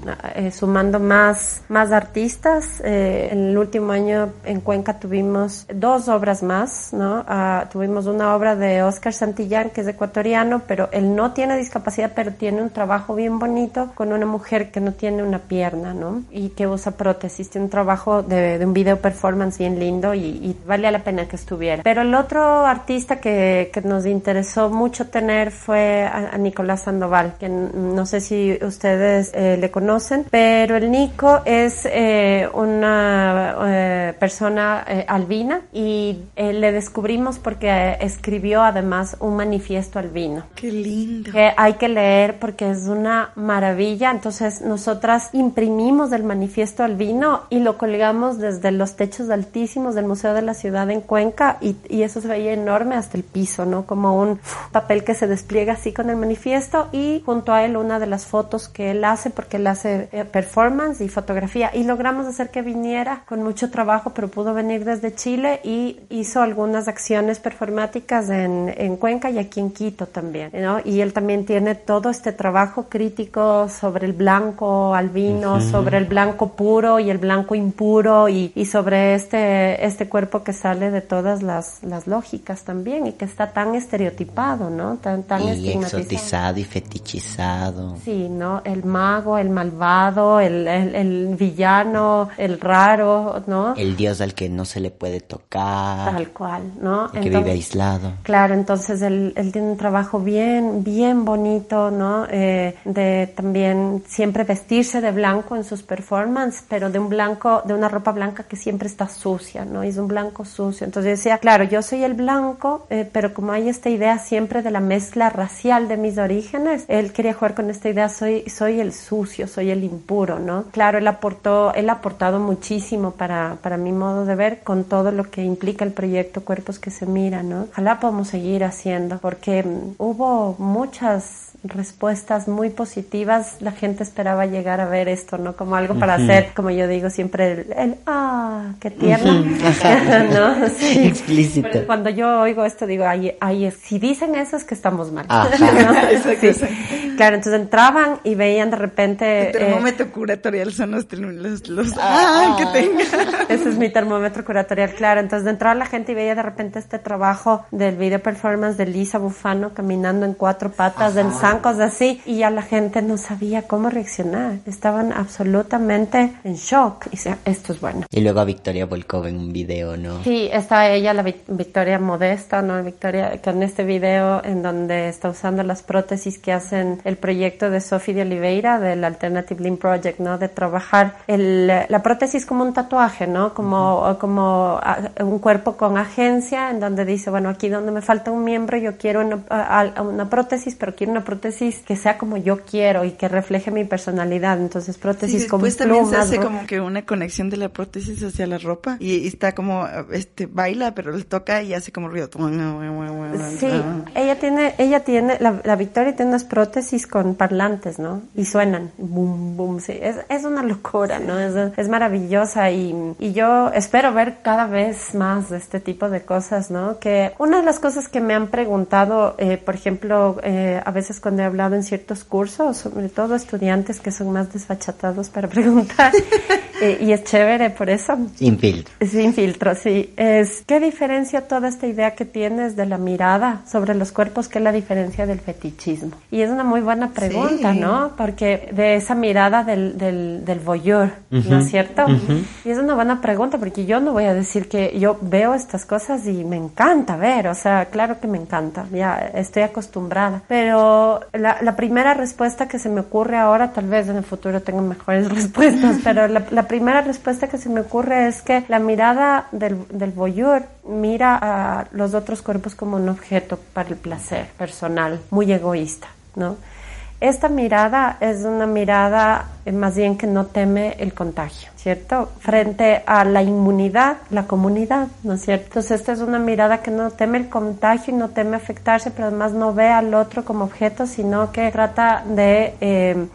sumando más, más artistas. en el último año en Cuenca tuvimos dos obras más, ¿no? Ah, tuvimos una obra de Oscar Santillán, que es ecuatoriano, pero él no tiene discapacidad, pero tiene un trabajo bien bonito con una mujer que no tiene una pierna, ¿no? Y que usa prótesis. Tiene un trabajo de, un video performance bien lindo y, vale la pena que estuviera. Pero el otro artista que, que nos interesó mucho tener fue a, Nicolás Sandoval, que no sé si ustedes eh, le conocen, pero el Nico es eh, una eh, persona albina y le descubrimos porque escribió además un manifiesto albino. Qué lindo. Que hay que leer porque es una maravilla. Entonces nosotras imprimimos el manifiesto albino y lo colgamos desde los techos altísimos del Museo de la Ciudad en Cuenca y, y eso se veía enorme hasta el piso, ¿no? Como un papel que se despliega así con el manifiesto y junto a él una de las fotos que él hace porque él hace eh, performance y fotografía y logramos hacer que viniera con mucho trabajo pero pudo venir desde Chile y hizo algunas acciones performáticas en, en Cuenca y aquí en Quito también, ¿no? Y él también tiene todo este trabajo crítico sobre el blanco albino, sobre el blanco puro y el blanco impuro y, y, sobre este, este cuerpo que sale de todas las, las lógicas también y que está tan estereotipado, ¿no? Tan, tan y exotizado y fetichizado. Sí, ¿no? El mago, el malvado, el, el, villano, el raro, ¿no? El dios al que no se le puede tocar. Tal cual, ¿no? que vive aislado. Claro, entonces él, él, tiene un trabajo bien, bien bonito, ¿no? Eh, de también siempre vestirse de blanco en sus performances, pero de un blanco, de una ropa blanca que siempre está sucia, ¿no? Es un blanco sucio. Entonces decía, claro, yo soy el blanco, eh, pero como hay esta idea siempre de la mezcla racial de mis orígenes, él quería jugar con esta idea, soy, soy el sucio, soy el impuro, ¿no? Claro, él aportó, él ha aportado muchísimo para, para mi modo de ver con todo lo que implica el proyecto Cuerpos que se miran, ¿no? Ojalá podamos seguir haciendo, porque mm, hubo muchas respuestas muy positivas. La gente esperaba llegar a ver esto, ¿no? Como algo para hacer, como yo digo siempre, el, ah, qué tierno, ¿no? Sí. Explícito. cuando yo oigo esto, digo, ay, ay, si dicen eso es que estamos mal. Claro, entonces entraban y veían de repente... El termómetro eh, curatorial son los... los, ah, que tenga. Ese es mi termómetro curatorial, claro. Entonces de entrar la gente y veía de repente este trabajo del video performance de Lisa Bufano caminando en cuatro patas, del cosas así, y ya la gente no sabía cómo reaccionar. Estaban absolutamente en shock. Y decía, esto es bueno. Y luego a Victoria Volkov en un video, ¿no? Sí, está ella, la Victoria Modesta, ¿no? Victoria, con este video en donde está usando las prótesis que hacen el proyecto de Sophie de Oliveira, del Alternative Limb Project, ¿no? De trabajar el, la prótesis como un tatuaje, ¿no? Como, como un cuerpo con agencia, en donde dice, bueno, aquí donde me falta un miembro, yo quiero una, una prótesis, pero quiero una prótesis prótesis que sea como yo quiero y que refleje mi personalidad. Entonces, prótesis como también se hace como que una conexión de la prótesis hacia la ropa y, está como, este, baila, pero le toca y hace como ruido. Sí, ella tiene, ella tiene, la, Victoria tiene unas prótesis con parlantes, ¿no? Y suenan, boom, boom, sí. Es, es una locura, ¿no? Es, es maravillosa y, y yo espero ver cada vez más de este tipo de cosas, ¿no? Que una de las cosas que me han preguntado, eh, por ejemplo, eh, a veces con cuando he hablado en ciertos cursos, sobre todo estudiantes que son más desfachatados para preguntar, eh, y es chévere por eso. Sin filtro. Sin filtro, sí. Es, ¿Qué diferencia toda esta idea que tienes de la mirada sobre los cuerpos? ¿Qué es la diferencia del fetichismo? Y es una muy buena pregunta, ¿no? Porque de esa mirada del, del, del voyeur, ¿no es cierto? Y es una buena pregunta porque yo no voy a decir que yo veo estas cosas y me encanta ver, o sea, claro que me encanta, ya estoy acostumbrada, pero la, primera respuesta que se me ocurre ahora, tal vez en el futuro tenga mejores respuestas, pero la, primera respuesta que se me ocurre es que la mirada del, del voyeur mira a los otros cuerpos como un objeto para el placer personal, muy egoísta, ¿no? Esta mirada es una mirada eh, más bien que no teme el contagio, ¿cierto? Frente a la inmunidad, la comunidad, ¿no es cierto? Entonces esta es una mirada que no teme el contagio y no teme afectarse, pero además no ve al otro como objeto, sino que trata de eh,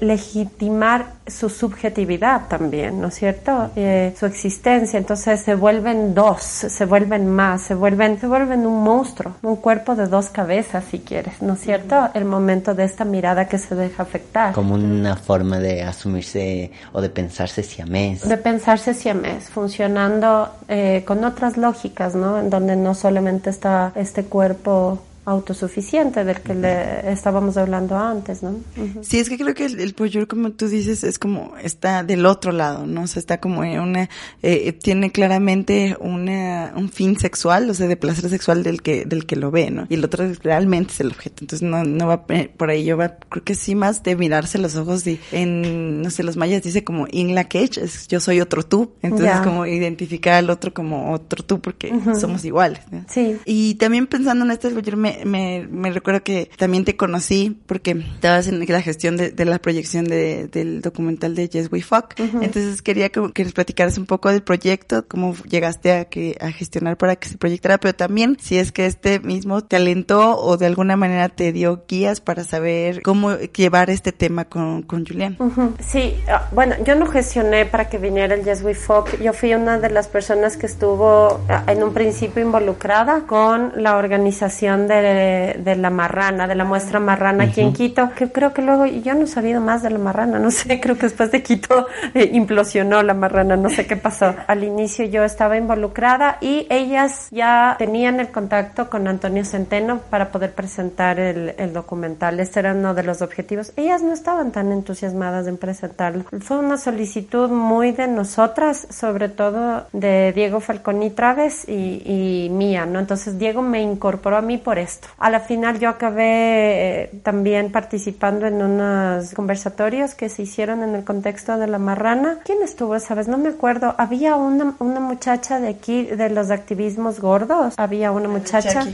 legitimar su subjetividad también, ¿no es cierto? Eh, su existencia, entonces se vuelven dos, se vuelven más, se vuelven, se vuelven un monstruo, un cuerpo de dos cabezas, si quieres, ¿no es cierto? El momento de esta mirada que se deja afectar. Como una forma de asumirse o de pensarse siamés. De pensarse siamés, funcionando eh, con otras lógicas, ¿no? En donde no solamente está este cuerpo autosuficiente del que le estábamos hablando antes, ¿no? Sí, es que creo que el, el como tú dices, es como, está del otro lado, ¿no? O sea, está como en una, eh, tiene claramente una, un fin sexual, o sea, de placer sexual del que, del que lo ve, ¿no? Y el otro realmente es el objeto, entonces no, no va eh, por ahí, yo va, creo que sí más de mirarse los ojos y en, no sé, los mayas dice como in la cage, es yo soy otro tú, entonces como identificar al otro como otro tú porque somos iguales, ¿no? Sí. Y también pensando en este, yo me me, me, recuerdo que también te conocí porque estabas en la gestión de, de la proyección de, del documental de Yes We Fuck. Entonces quería que, que, nos platicaras un poco del proyecto, cómo llegaste a, que, a gestionar para que se proyectara, pero también si es que este mismo te alentó o de alguna manera te dio guías para saber cómo llevar este tema con, con Julián. Sí, ah, bueno, yo no gestioné para que viniera el Yes We Fuck. Yo fui una de las personas que estuvo ah, en un principio involucrada con la organización de de, la marrana, de la muestra marrana aquí en Quito, que creo que luego yo no he sabido más de la marrana, no sé, creo que después de Quito eh, implosionó la marrana, no sé qué pasó. Al inicio yo estaba involucrada y ellas ya tenían el contacto con Antonio Centeno para poder presentar el, el documental. Este era uno de los objetivos. Ellas no estaban tan entusiasmadas en presentarlo. Fue una solicitud muy de nosotras, sobre todo de Diego Falconi Traves y, y mía, ¿no? Entonces Diego me incorporó a mí por A la final yo acabé eh, también participando en unos conversatorios que se hicieron en el contexto de la marrana. ¿Quién estuvo esa vez? No me acuerdo. Había una, una muchacha de aquí, de los activismos gordos. Había una muchacha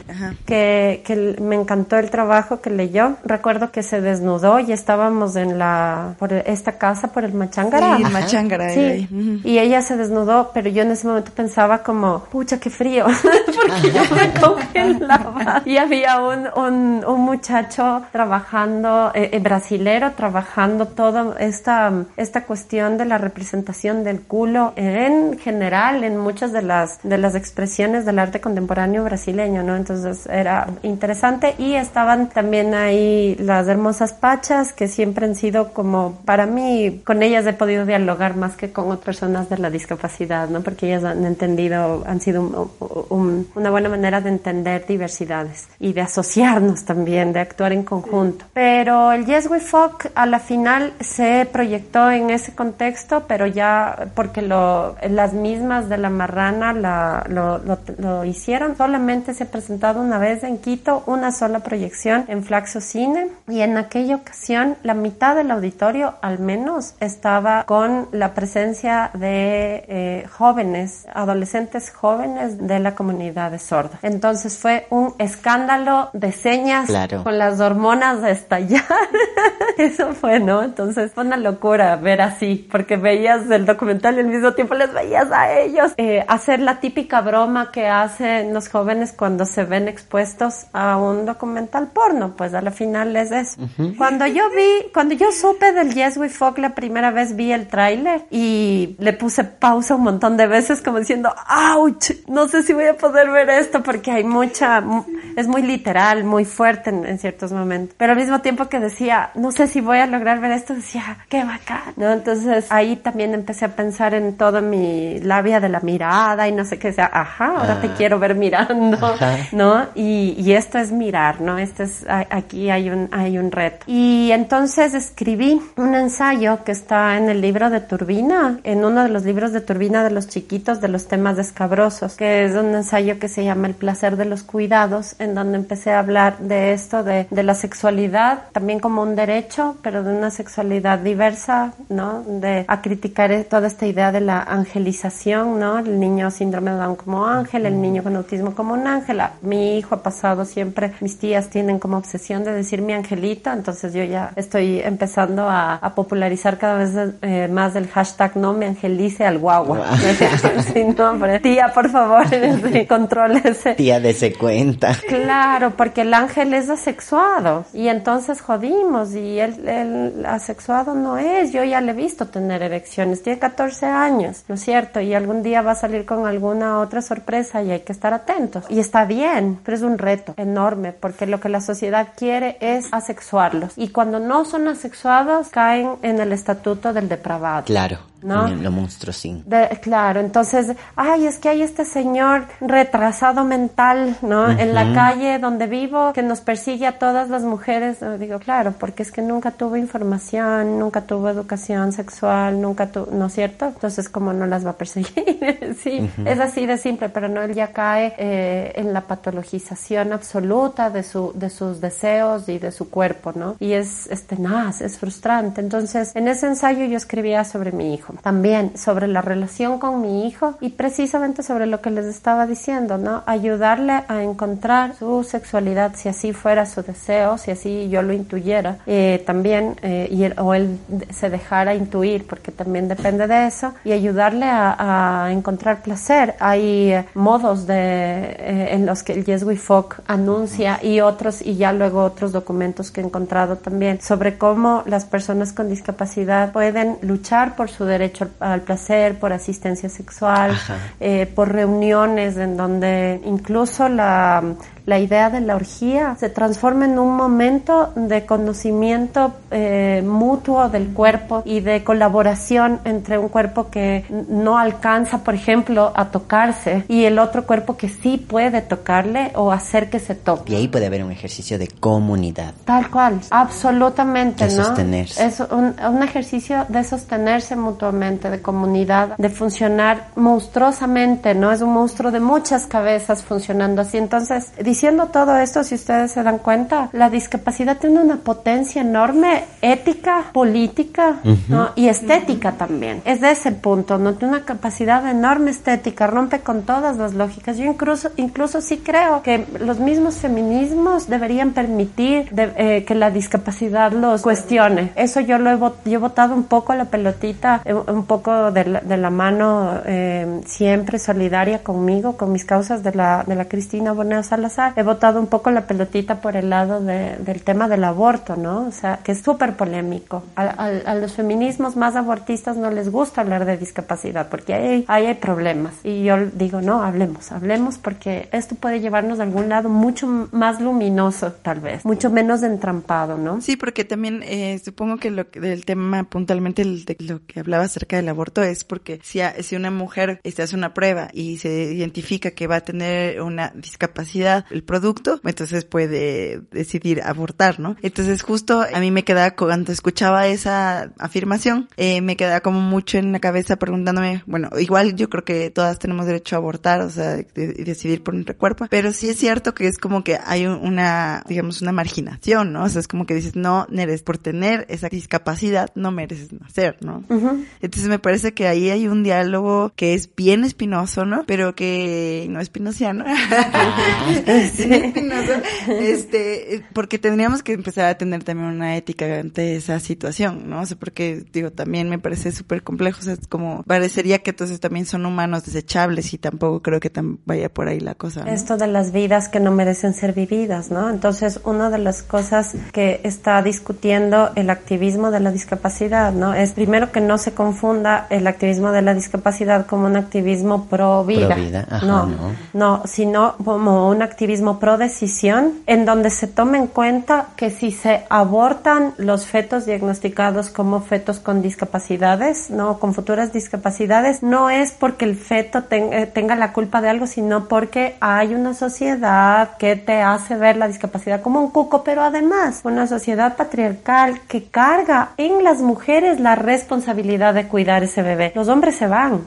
que, que me encantó el trabajo que leyó. Recuerdo que se desnudó y estábamos en la, por esta casa, por el Machangara. Sí, el Machangara. Sí. Y ella se desnudó, pero yo en ese momento pensaba como, pucha, qué frío. Porque yo me congelaba. Y había un, un, un muchacho trabajando, eh, eh, brasilero, trabajando toda esta, esta cuestión de la representación del culo en general, en muchas de las, de las expresiones del arte contemporáneo brasileño, ¿no? Entonces era interesante y estaban también ahí las hermosas pachas que siempre han sido como, para mí, con ellas he podido dialogar más que con otras personas de la discapacidad, ¿no? Porque ellas han entendido, han sido una buena manera de entender diversidades y de asociarnos también, de actuar en conjunto. Pero el Yes We Fuck a la final se proyectó en ese contexto, pero ya porque lo, las mismas de la marrana la, lo, lo, hicieron. Solamente se ha presentado una vez en Quito, una sola proyección en Flaxo Cine y en aquella ocasión la mitad del auditorio al menos estaba con la presencia de eh, jóvenes, adolescentes jóvenes de la comunidad de sordos. Entonces fue un escándalo de señas con las hormonas de estallar. Eso fue, ¿no? Entonces fue una locura ver así, porque veías el documental y al mismo tiempo les veías a ellos eh, hacer la típica broma que hacen los jóvenes cuando se ven expuestos a un documental porno, pues a la final es eso. Cuando yo vi, cuando yo supe del Yes We Fuck la primera vez vi el tráiler y le puse pausa un montón de veces como diciendo, ouch, no sé si voy a poder ver esto porque hay mucha, es muy literal, muy fuerte en, ciertos momentos. Pero al mismo tiempo que decía, no sé si voy a lograr ver esto, decía, qué bacán, ¿no? Entonces ahí también empecé a pensar en toda mi labia de la mirada y no sé qué, sea, ajá, ahora te ah. quiero ver mirando, ¿no? Y, y, esto es mirar, ¿no? Este es, aquí hay un, hay un reto. Y entonces escribí un ensayo que está en el libro de Turbina, en uno de los libros de Turbina de los chiquitos de los temas escabrosos, que es un ensayo que se llama El placer de los cuidados, en donde cuando empecé a hablar de esto, de, de la sexualidad, también como un derecho, pero de una sexualidad diversa, ¿no? De a criticar toda esta idea de la angelización, ¿no? El niño síndrome de Down como ángel, el niño con autismo como un ángel. Mi hijo ha pasado siempre, mis tías tienen como obsesión de decir mi angelito, entonces yo ya estoy empezando a, a popularizar cada vez eh, más del hashtag no me angelice al guagua. sí, no, tía, por favor, contrólese. Tía, dese cuenta. Claro, porque el ángel es asexuado y entonces jodimos y el, el asexuado no es. Yo ya le he visto tener erecciones, tiene 14 años, ¿no es cierto? Y algún día va a salir con alguna otra sorpresa y hay que estar atentos. Y está bien, pero es un reto enorme porque lo que la sociedad quiere es asexuarlos. Y cuando no son asexuados, caen en el estatuto del depravado. Claro. ¿No? Lo monstruo sí. claro, entonces, ay, es que hay este señor retrasado mental, ¿no? En la calle donde vivo que nos persigue a todas las mujeres. Digo, claro, porque es que nunca tuvo información, nunca tuvo educación sexual, nunca tuvo, ¿no es cierto? Entonces, ¿cómo no las va a perseguir? sí, es así de simple, pero no, él ya cae eh, en la patologización absoluta de, su, de sus deseos y de su cuerpo, ¿no? Y es, es tenaz, es frustrante. Entonces, en ese ensayo yo escribía sobre mi hijo también sobre la relación con mi hijo y precisamente sobre lo que les estaba diciendo, ¿no? Ayudarle a encontrar su sexualidad si así fuera su deseo, si así yo lo intuyera, eh, también, eh, y o él se dejara intuir, porque también depende de eso, y ayudarle a, encontrar placer. Hay eh, modos de, en los que el Yes We Folk anuncia y otros, y ya luego otros documentos que he encontrado también sobre cómo las personas con discapacidad pueden luchar por su derecho derecho al, placer, por asistencia sexual, eh, por reuniones en donde incluso la la idea de la orgía se transforma en un momento de conocimiento eh, mutuo del cuerpo y de colaboración entre un cuerpo que no alcanza, por ejemplo, a tocarse y el otro cuerpo que sí puede tocarle o hacer que se toque. Y ahí puede haber un ejercicio de comunidad. Tal cual, absolutamente, de ¿no? Sostenerse. Es un, un ejercicio de sostenerse mutuamente, de comunidad, de funcionar monstruosamente, ¿no? Es un monstruo de muchas cabezas funcionando así. Entonces, diciendo todo esto, si ustedes se dan cuenta, la discapacidad tiene una potencia enorme ética, política y estética también. Es de ese punto, ¿no? Tiene una capacidad enorme estética, rompe con todas las lógicas. Yo incluso, incluso sí creo que los mismos feminismos deberían permitir eh, que la discapacidad los cuestione. Eso yo lo he, votado un poco la pelotita, eh, un poco de la, mano eh, siempre solidaria conmigo, con mis causas de la, de la Cristina Boneo Salazar he votado un poco la pelotita por el lado del tema del aborto, ¿no? O sea, que es súper polémico. A, los feminismos más abortistas no les gusta hablar de discapacidad porque ahí, hay problemas. Y yo digo, no, hablemos, hablemos porque esto puede llevarnos a algún lado mucho más luminoso, tal vez, mucho menos entrampado, ¿no? Sí, porque también eh, supongo que lo del tema puntualmente de lo que hablaba acerca del aborto es porque si, si una mujer este, hace una prueba y se identifica que va a tener una discapacidad, el producto, entonces puede decidir abortar, ¿no? Entonces justo a mí me quedaba, cuando escuchaba esa afirmación, eh, me quedaba como mucho en la cabeza preguntándome, bueno, igual yo creo que todas tenemos derecho a abortar, o sea, y decidir por nuestro cuerpo, pero sí es cierto que es como que hay una, digamos, una marginación, ¿no? O sea, es como que dices, no, eres por tener esa discapacidad, no mereces nacer, ¿no? Entonces me parece que ahí hay un diálogo que es bien espinoso, ¿no? Pero que no espinosiano. este, porque tendríamos que empezar a tener también una ética ante esa situación, ¿no? O sea, porque, digo, también me parece súper complejo, o sea, es como, parecería que entonces también son humanos desechables y tampoco creo que tan vaya por ahí la cosa. Esto de las vidas que no merecen ser vividas, ¿no? Entonces, una de las cosas que está discutiendo el activismo de la discapacidad, ¿no? Es primero que no se confunda el activismo de la discapacidad como un activismo pro vida. no, no, no, sino como un activismo pro decisión en donde se tome en cuenta que si se abortan los fetos diagnosticados como fetos con discapacidades, no con futuras discapacidades, no es porque el feto eh, tenga la culpa de algo, sino porque hay una sociedad que te hace ver la discapacidad como un cuco, pero además una sociedad patriarcal que carga en las mujeres la responsabilidad de cuidar ese bebé. Los hombres se van.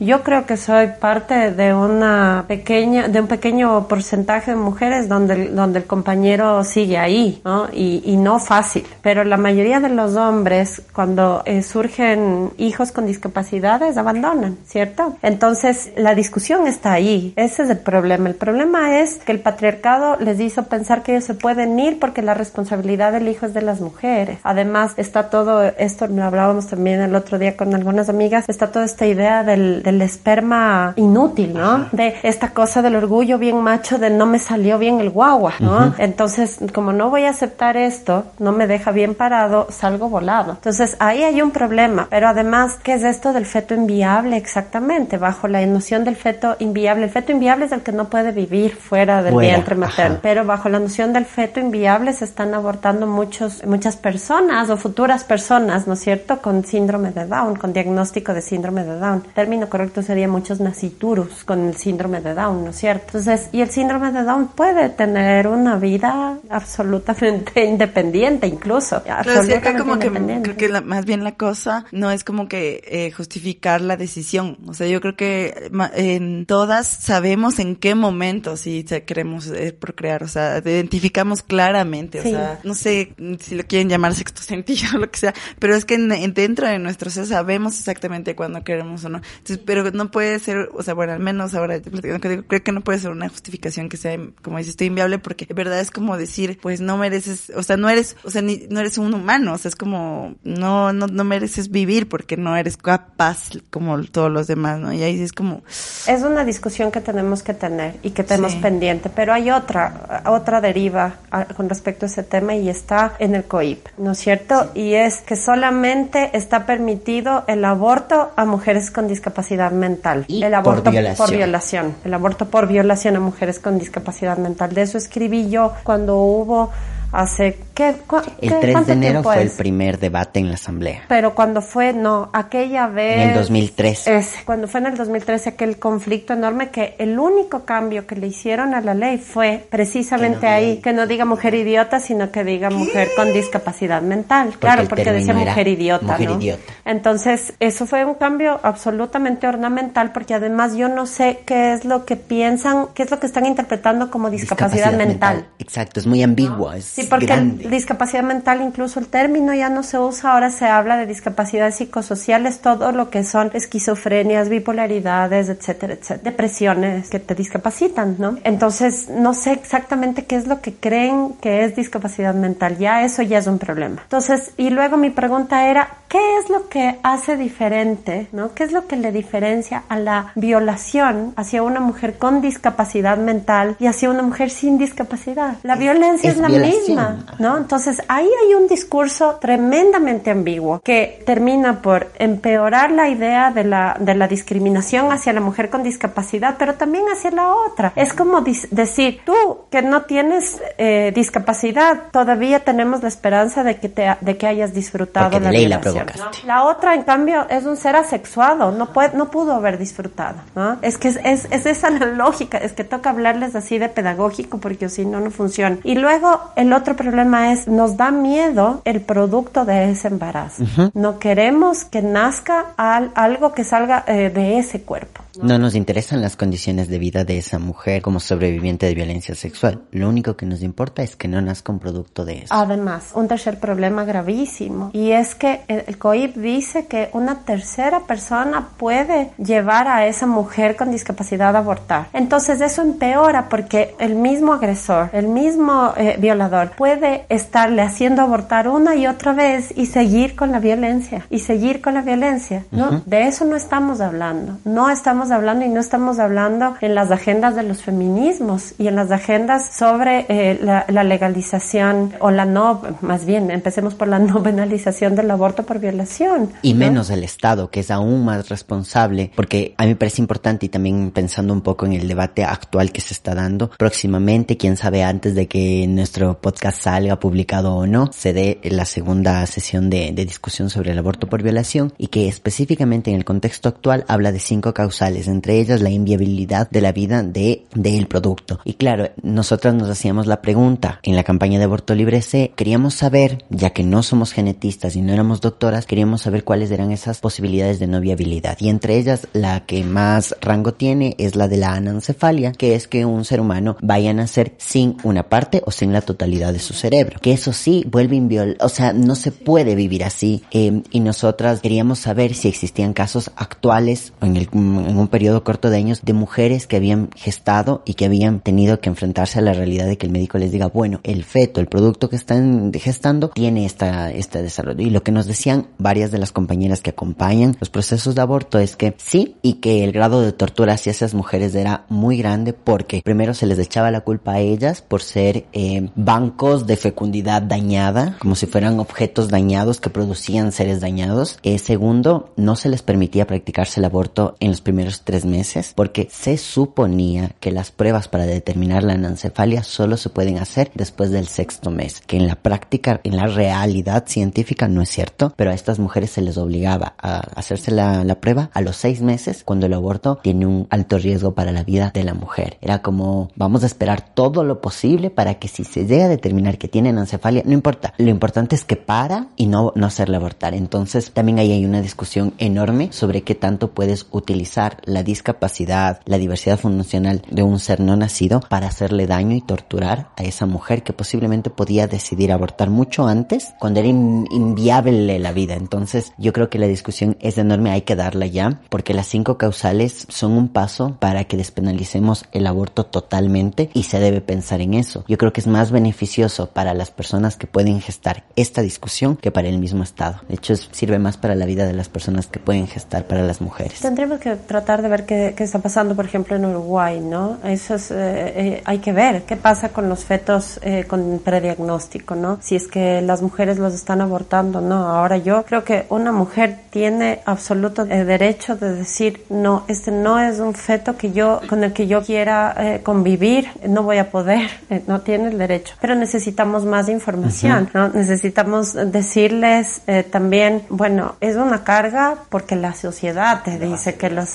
Yo creo que soy parte de una pequeña, de un pequeño porcentaje porcentaje de mujeres donde, donde el compañero sigue ahí, ¿no? Y, y no fácil. Pero la mayoría de los hombres, cuando eh, surgen hijos con discapacidades, abandonan, ¿cierto? Entonces, la discusión está ahí. Ese es el problema. El problema es que el patriarcado les hizo pensar que ellos se pueden ir porque la responsabilidad del hijo es de las mujeres. Además, está todo esto, lo hablábamos también el otro día con algunas amigas, está toda esta idea del, del esperma inútil, ¿no? De esta cosa del orgullo bien macho de no me salió bien el guagua, ¿no? Entonces, como no voy a aceptar esto, no me deja bien parado, salgo volado. Entonces, ahí hay un problema. Pero además, ¿qué es esto del feto inviable exactamente? Bajo la noción del feto inviable. El feto inviable es el que no puede vivir fuera del vientre materno. Pero bajo la noción del feto inviable se están abortando muchos, muchas personas o futuras personas, ¿no es cierto? Con síndrome de Down, con diagnóstico de síndrome de Down. El término correcto sería muchos naciturus con el síndrome de Down, ¿no es cierto? Entonces, y el síndrome de Down puede tener una vida absolutamente independiente incluso. Absolutamente como que creo que más bien la cosa no es como que eh, justificar la decisión. O sea, yo creo que en todas sabemos en qué momento si queremos eh, procrear. O sea, identificamos claramente. O sea, no sé si lo quieren llamar sexto sentido o lo que sea, pero es que dentro de nuestro ser sabemos exactamente cuándo queremos o no. Entonces, pero no puede ser, o sea, bueno, al menos ahora creo que no puede ser una justificación que sea, como dices, estoy inviable porque de verdad es como decir, pues no mereces, o sea, no eres, o sea, ni, no eres un humano, o sea, es como, no, no, no mereces vivir porque no eres capaz como todos los demás, ¿no? Y ahí es como... Es una discusión que tenemos que tener y que tenemos pendiente, pero hay otra, otra deriva con respecto a ese tema y está en el COIP, ¿no es cierto? Y es que solamente está permitido el aborto a mujeres con discapacidad mental. Y el aborto por violación. por violación. El aborto por violación a mujeres con discapacidad mental. De eso escribí yo cuando hubo hace ¿qué, el 3 de enero fue el primer debate en la asamblea. Pero cuando fue, no, aquella vez en el 2013. Es cuando fue en el 2013 aquel conflicto enorme que el único cambio que le hicieron a la ley fue precisamente Que no ahí que no diga mujer idiota, sino que diga mujer con discapacidad mental. claro, porque decía mujer idiota, mujer ¿no? idiota. Entonces, eso fue un cambio absolutamente ornamental porque además yo no sé qué es lo que piensan, qué es lo que están interpretando como discapacidad, mental. Exacto, es muy ambiguo, es Sí, porque grande. el- discapacidad mental, incluso el término ya no se usa, ahora se habla de discapacidades psicosociales, todo lo que son esquizofrenias, bipolaridades, etcétera, etcétera, depresiones que te discapacitan, ¿no? Entonces, no sé exactamente qué es lo que creen que es discapacidad mental, ya eso ya es un problema. Entonces, y luego mi pregunta era, ¿qué es lo que hace diferente, ¿no? ¿Qué es lo que le diferencia a la violación hacia una mujer con discapacidad mental y hacia una mujer sin discapacidad? La violencia es, es la violación. misma, ¿no? Entonces ahí hay un discurso tremendamente ambiguo que termina por empeorar la idea de la, de la discriminación hacia la mujer con discapacidad, pero también hacia la otra. Es como decir, tú que no tienes eh, discapacidad, todavía tenemos la esperanza de que, te, de que hayas disfrutado Porque de la ley la violación, provocaste. ¿no? La otra, en cambio, es un ser asexuado, no, puede, no pudo haber disfrutado, ¿no? Es que es, es, es esa la lógica, es que toca hablarles así de pedagógico porque si no, no funciona. Y luego, el otro problema es, nos da miedo el producto de ese embarazo. No queremos que nazca al- algo que salga eh, de ese cuerpo. No nos interesan las condiciones de vida de esa mujer como sobreviviente de violencia sexual. Lo único que nos importa es que no nazca un producto de eso. Además, un tercer problema gravísimo y es que el, COIP dice que una tercera persona puede llevar a esa mujer con discapacidad a abortar. Entonces eso empeora porque el mismo agresor, el mismo eh, violador puede estarle haciendo abortar una y otra vez y seguir con la violencia y seguir con la violencia. No, de eso no estamos hablando. No estamos hablando y no estamos hablando en las agendas de los feminismos y en las agendas sobre eh, la, la legalización o la no, más bien, empecemos por la no penalización del aborto por violación. Y ¿no? menos el Estado, que es aún más responsable, porque a mí me parece importante y también pensando un poco en el debate actual que se está dando, próximamente, quién sabe antes de que nuestro podcast salga publicado o no, se dé la segunda sesión de, de discusión sobre el aborto por violación y que específicamente en el contexto actual habla de cinco causales entre ellas la inviabilidad de la vida de del producto. Y claro, nosotras nos hacíamos la pregunta en la campaña de aborto libre C, queríamos saber, ya que no somos genetistas y no éramos doctoras, queríamos saber cuáles eran esas posibilidades de no viabilidad. Y entre ellas, la que más rango tiene es la de la anencefalia, que es que un ser humano vaya a nacer sin una parte o sin la totalidad de su cerebro. Que eso sí, vuelve inviol, o sea, no se puede vivir así. Eh, y nosotras queríamos saber si existían casos actuales en, el, en un periodo corto de años de mujeres que habían gestado y que habían tenido que enfrentarse a la realidad de que el médico les diga, bueno, el feto, el producto que están gestando, tiene esta, este desarrollo. Y lo que nos decían varias de las compañeras que acompañan los procesos de aborto es que sí, y que el grado de tortura hacia esas mujeres era muy grande porque primero se les echaba la culpa a ellas por ser eh, bancos de fecundidad dañada, como si fueran objetos dañados que producían seres dañados. Eh, segundo, no se les permitía practicarse el aborto en los primeros tres meses porque se suponía que las pruebas para determinar la anencefalia solo se pueden hacer después del sexto mes, que en la práctica, en la realidad científica no es cierto, pero a estas mujeres se les obligaba a hacerse la, la prueba a los seis meses cuando el aborto tiene un alto riesgo para la vida de la mujer. Era como, vamos a esperar todo lo posible para que si se llega a determinar que tienen ancefalia, no importa, lo importante es que para y no, no hacerle abortar. Entonces también ahí hay una discusión enorme sobre qué tanto puedes utilizar la discapacidad, la diversidad funcional de un ser no nacido para hacerle daño y torturar a esa mujer que posiblemente podía decidir abortar mucho antes cuando era inviable la vida. Entonces yo creo que la discusión es enorme, hay que darla ya, porque las cinco causales son un paso para que despenalicemos el aborto totalmente y se debe pensar en eso. Yo creo que es más beneficioso para las personas que pueden gestar esta discusión que para el mismo Estado. De hecho, sirve más para la vida de las personas que pueden gestar para las mujeres. Tendremos que tratar de ver qué, qué está pasando, por ejemplo, en Uruguay, ¿no? Eso es, eh, eh, hay que ver qué pasa con los fetos eh, con prediagnóstico, ¿no? Si es que las mujeres los están abortando, ¿no? Ahora yo creo que una mujer tiene absoluto derecho de decir, no, este no es un feto que yo, con el que yo quiera convivir, no voy a poder, no tiene el derecho. Pero necesitamos más información, ¿no? Necesitamos decirles también, bueno, es una carga porque la sociedad te dice que lo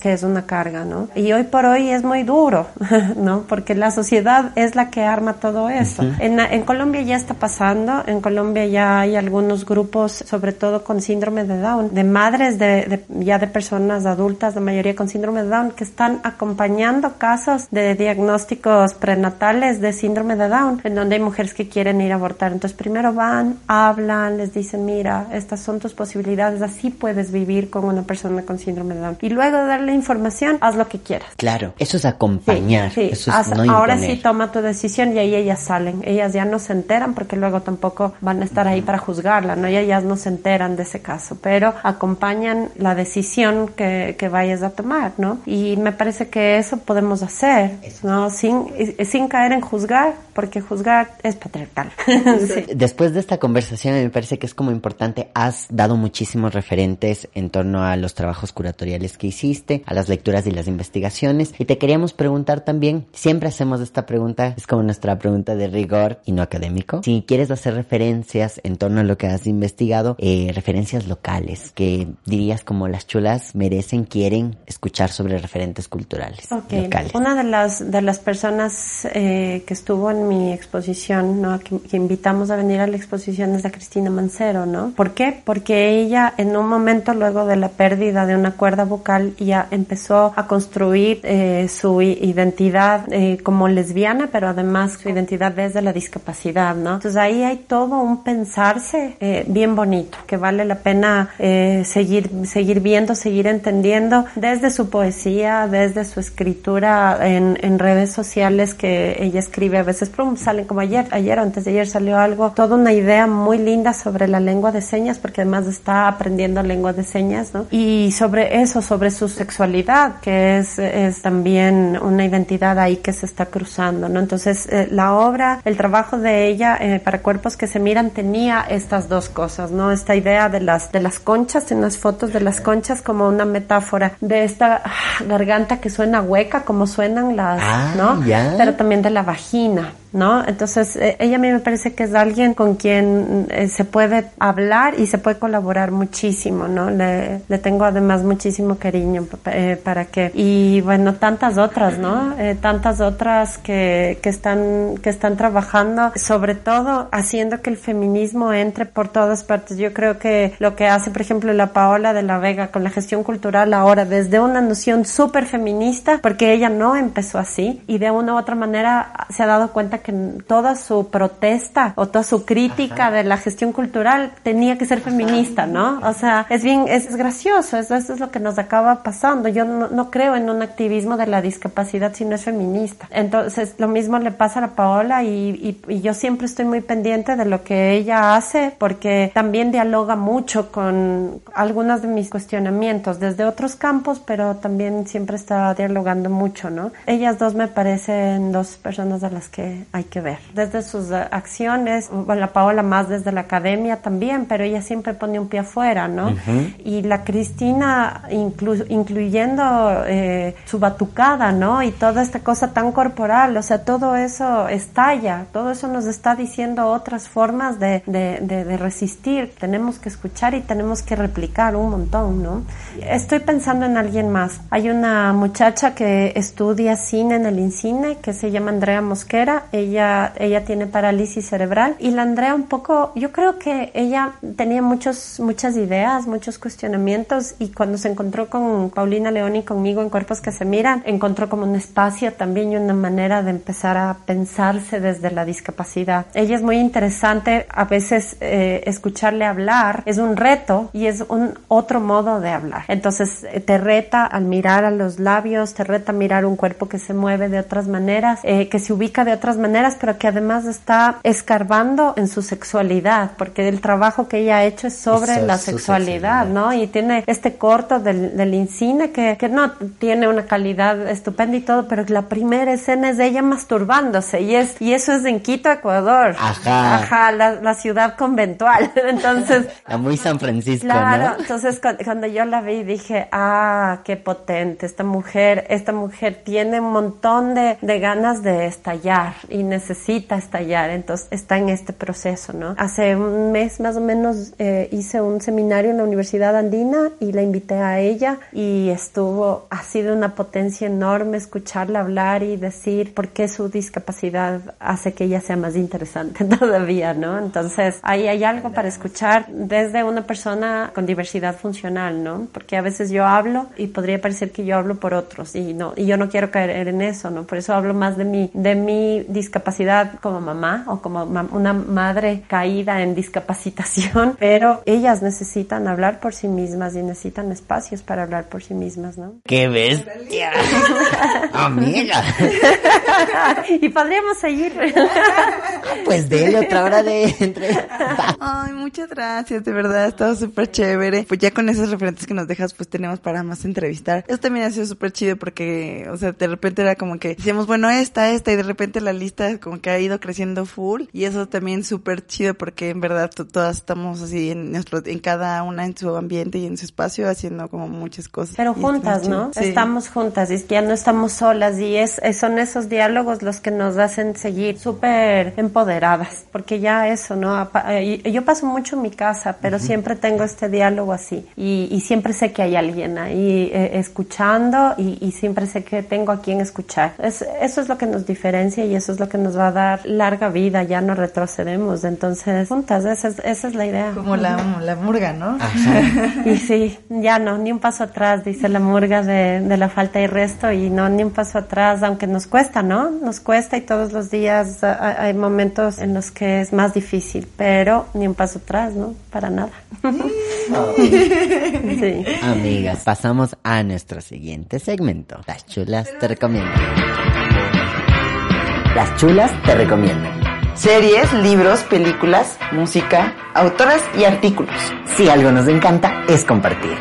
que es una carga, ¿no? Y hoy por hoy es muy duro, ¿no? Porque la sociedad es la que arma todo eso. en, en, Colombia ya está pasando, en Colombia ya hay algunos grupos, sobre todo con síndrome de Down, de madres de, ya de personas adultas, la mayoría con síndrome de Down, que están acompañando casos de diagnósticos prenatales de síndrome de Down, en donde hay mujeres que quieren ir a abortar. Entonces primero van, hablan, les dicen, mira, estas son tus posibilidades, así puedes vivir con una persona con síndrome de Down. Y luego de darle información, haz lo que quieras. Claro, eso es acompañar. Eso es no ahora sí toma tu decisión y ahí ellas salen. Ellas ya no se enteran porque luego tampoco van a estar ahí para juzgarla, ¿no? Y ellas no se enteran de ese caso, pero acompañan la decisión que, que vayas a tomar, ¿no? Y me parece que eso podemos hacer, ¿no? Sin, sin caer en juzgar, porque juzgar es patriarcal. Después de esta conversación me parece que es como importante, has dado muchísimos referentes en torno a los trabajos curatoriales que hiciste, a las lecturas y las investigaciones, y te queríamos preguntar también, siempre hacemos esta pregunta, es como nuestra pregunta de rigor y no académico, si quieres hacer referencias en torno a lo que has investigado, eh, referencias locales, que dirías como las chulas merecen, quieren escuchar sobre referentes culturales locales. Una de las, de las personas eh, que estuvo en mi exposición, ¿no? Que, invitamos a venir a la exposición es a Cristina Mancero, ¿no? ¿Por qué? Porque ella en un momento luego de la pérdida de una cuerda vocal ya empezó a construir eh, su identidad eh, como lesbiana, pero además su identidad desde la discapacidad, ¿no? Entonces ahí hay todo un pensarse eh, bien bonito que vale la pena seguir seguir viendo, seguir entendiendo desde su poesía, desde su escritura en, en redes sociales que ella escribe a veces salen como ayer, ayer o antes de ayer salió algo, toda una idea muy linda sobre la lengua de señas, porque además está aprendiendo lengua de señas, ¿no? Y sobre eso, sobre su sexualidad, que es, es también una identidad ahí que se está cruzando, ¿no? Entonces, eh, la obra, el trabajo de ella eh, para cuerpos que se miran tenía estas dos cosas, ¿no? Esta idea de las, de las conchas, en las fotos de las conchas como una metáfora de esta garganta que suena hueca, como suenan las, ah, ¿no? Pero también de la vagina. ¿No? Entonces, eh, ella a mí me parece que es alguien con quien eh, se puede hablar y se puede colaborar muchísimo, ¿no? Le, tengo además muchísimo cariño eh, para que, y bueno, tantas otras, ¿no? tantas otras que, que, están, que están trabajando, sobre todo haciendo que el feminismo entre por todas partes. Yo creo que lo que hace, por ejemplo, la Paola de la Vega con la gestión cultural ahora, desde una noción súper feminista, porque ella no empezó así, y de una u otra manera se ha dado cuenta que toda su protesta o toda su crítica de la gestión cultural tenía que ser feminista, ¿no? O sea, es bien, es, gracioso, eso, es lo que nos acaba pasando. Yo no, creo en un activismo de la discapacidad si no es feminista. Entonces, lo mismo le pasa a la Paola y, y, yo siempre estoy muy pendiente de lo que ella hace porque también dialoga mucho con algunos de mis cuestionamientos desde otros campos, pero también siempre está dialogando mucho, ¿no? Ellas dos me parecen dos personas a las que hay que ver. Desde sus eh, acciones, bueno, la Paola más desde la academia también, pero ella siempre pone un pie afuera, ¿no? Y la Cristina, incluyendo eh, su batucada, ¿no? Y toda esta cosa tan corporal, o sea, todo eso estalla, todo eso nos está diciendo otras formas de, de, de, resistir. Tenemos que escuchar y tenemos que replicar un montón, ¿no? Estoy pensando en alguien más. Hay una muchacha que estudia cine en el INCINE que se llama Andrea Mosquera. Ella, ella tiene parálisis cerebral y la Andrea un poco, yo creo que ella tenía muchos, muchas ideas, muchos cuestionamientos y cuando se encontró con Paulina León y conmigo en Cuerpos que se miran, encontró como un espacio también y una manera de empezar a pensarse desde la discapacidad. Ella es muy interesante, a veces eh, escucharle hablar es un reto y es un otro modo de hablar. Entonces eh, te reta al mirar a los labios, te reta a mirar un cuerpo que se mueve de otras maneras, eh, que se ubica de otras maneras, pero que además está escarbando en su sexualidad, porque el trabajo que ella ha hecho es sobre la sexualidad, ¿no? Y tiene este corto del, del Incine que, que no tiene una calidad estupenda y todo, pero la primera escena es de ella masturbándose y es y eso es en Quito, Ecuador. Ajá. Ajá, la, ciudad conventual. Entonces. muy San Francisco, claro, entonces cuando, yo la vi dije, ah, qué potente, esta mujer, esta mujer tiene un montón de, de ganas de estallar y necesita estallar, entonces está en este proceso, ¿no? Hace un mes más o menos eh, hice un seminario en la Universidad Andina y la invité a ella y estuvo, ha sido una potencia enorme escucharla hablar y decir por qué su discapacidad hace que ella sea más interesante todavía, ¿no? Entonces, ahí hay algo para escuchar desde una persona con diversidad funcional, ¿no? Porque a veces yo hablo y podría parecer que yo hablo por otros y no, y yo no quiero caer en eso, ¿no? Por eso hablo más de mi, de mi discapacidad como mamá o como una madre caída en discapacitación, pero ellas necesitan hablar por sí mismas y necesitan espacios para hablar por sí mismas, ¿no? ¡Qué bestia! Amiga. y podríamos seguir. pues de otra hora de entre. Ay, muchas gracias, de verdad, ha estado súper chévere. Pues ya con esos referentes que nos dejas, pues tenemos para más entrevistar. Eso también ha sido súper chido porque, o sea, de repente era como que decíamos, bueno, esta, esta, y de repente la lista como que ha ido creciendo full. Y eso también súper chido porque en verdad todas estamos así en nuestro, en cada una en su ambiente y en su espacio haciendo como muchas cosas. Pero juntas, ¿no? Estamos juntas y es que ya no estamos solas y es, son esos diálogos los que nos hacen seguir súper empoderadas, porque ya eso, ¿no? Eh, yo paso mucho en mi casa, pero siempre tengo este diálogo así y, siempre sé que hay alguien ahí eh, escuchando y, siempre sé que tengo a quien escuchar. Es, eso es lo que nos diferencia y eso es lo que nos va a dar larga vida, ya no retrocedemos. Entonces, juntas, esa es, esa es la idea. Como la, la murga, ¿no? y sí, ya no, ni un paso atrás, dice la murga de, de la falta y resto y no, ni un paso atrás, aunque nos cuesta, ¿no? Nos cuesta y todos los días hay momentos en los que es más difícil, pero ni un paso atrás, ¿no? Para nada. sí. Amigas, pasamos a nuestro siguiente segmento. Las chulas te recomiendan. Las chulas te recomiendan. Series, libros, películas, música, autoras y artículos. Si algo nos encanta es compartir.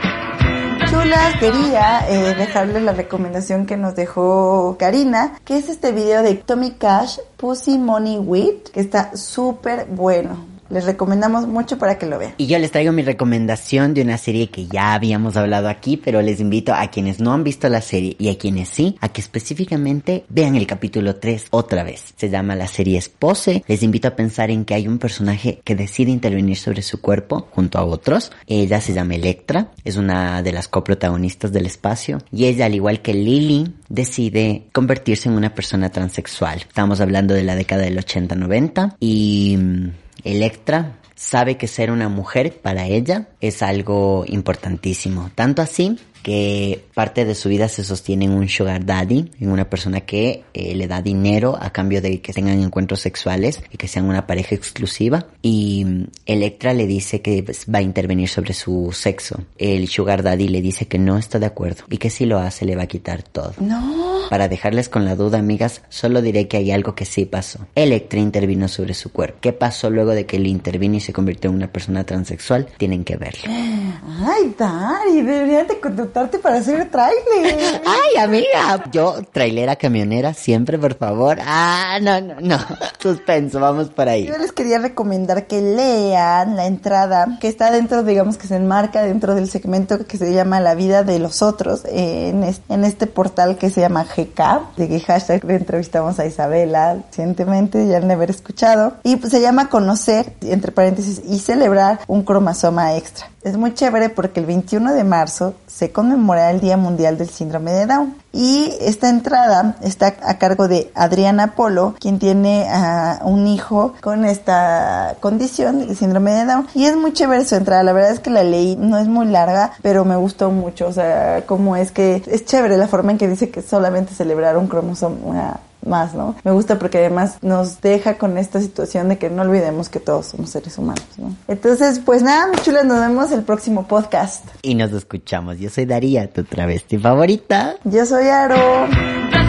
Chulas, quería eh, dejarles la recomendación que nos dejó Karina, que es este video de Tommy Cash, Pussy Money With, que está súper bueno Les recomendamos mucho para que lo vean. Y yo les traigo mi recomendación de una serie que ya habíamos hablado aquí, pero les invito a quienes no han visto la serie y a quienes sí, a que específicamente vean el capítulo 3 otra vez. Se llama la serie Espose. Les invito a pensar en que hay un personaje que decide intervenir sobre su cuerpo junto a otros. Ella se llama Electra, es una de las coprotagonistas del espacio y ella, al igual que Lily, decide convertirse en una persona transexual. Estamos hablando de la década del 80-90 y mm, Electra sabe que ser una mujer para ella es algo importantísimo. Tanto así que parte de su vida se sostiene en un sugar daddy, en una persona que eh, le da dinero a cambio de que tengan encuentros sexuales y que sean una pareja exclusiva. Y mm, Electra le dice que pues, va a intervenir sobre su sexo. El sugar daddy le dice que no está de acuerdo y que si lo hace le va a quitar todo. No. Para dejarles con la duda, amigas, solo diré que hay algo que sí pasó. Electra intervino sobre su cuerpo. ¿Qué pasó luego de que él intervino y se convirtió en una persona transexual? Tienen que verlo. Ay, Dari, deberían de contratarte para hacer trailer. Ay, amiga. Yo, trailera camionera, siempre, por favor. Ah, no, no, no. Suspenso, vamos por ahí. Yo les quería recomendar que lean la entrada que está dentro, digamos que se enmarca dentro del segmento que se llama La vida de los otros en, en este portal que se llama GK, de que hashtag entrevistamos a Isabela recientemente, ya han de haber escuchado. Y pues se llama Conocer, entre paréntesis, y celebrar un cromosoma extra. Es muy chévere porque el 21 de marzo se conmemora el Día Mundial del Síndrome de Down. Y esta entrada está a cargo de Adriana Polo, quien tiene a un hijo con esta condición de síndrome de Down. Y es muy chévere su entrada. La verdad es que la leí, no es muy larga, pero me gustó mucho. O sea, como es que es chévere la forma en que dice que solamente celebrar un cromosoma más, ¿no? Me gusta porque además nos deja con esta situación de que no olvidemos que todos somos seres humanos, ¿no? Entonces, pues nada, chulas, nos vemos el próximo podcast. Y nos escuchamos. Yo soy Daría, tu travesti favorita. Yo soy Aro.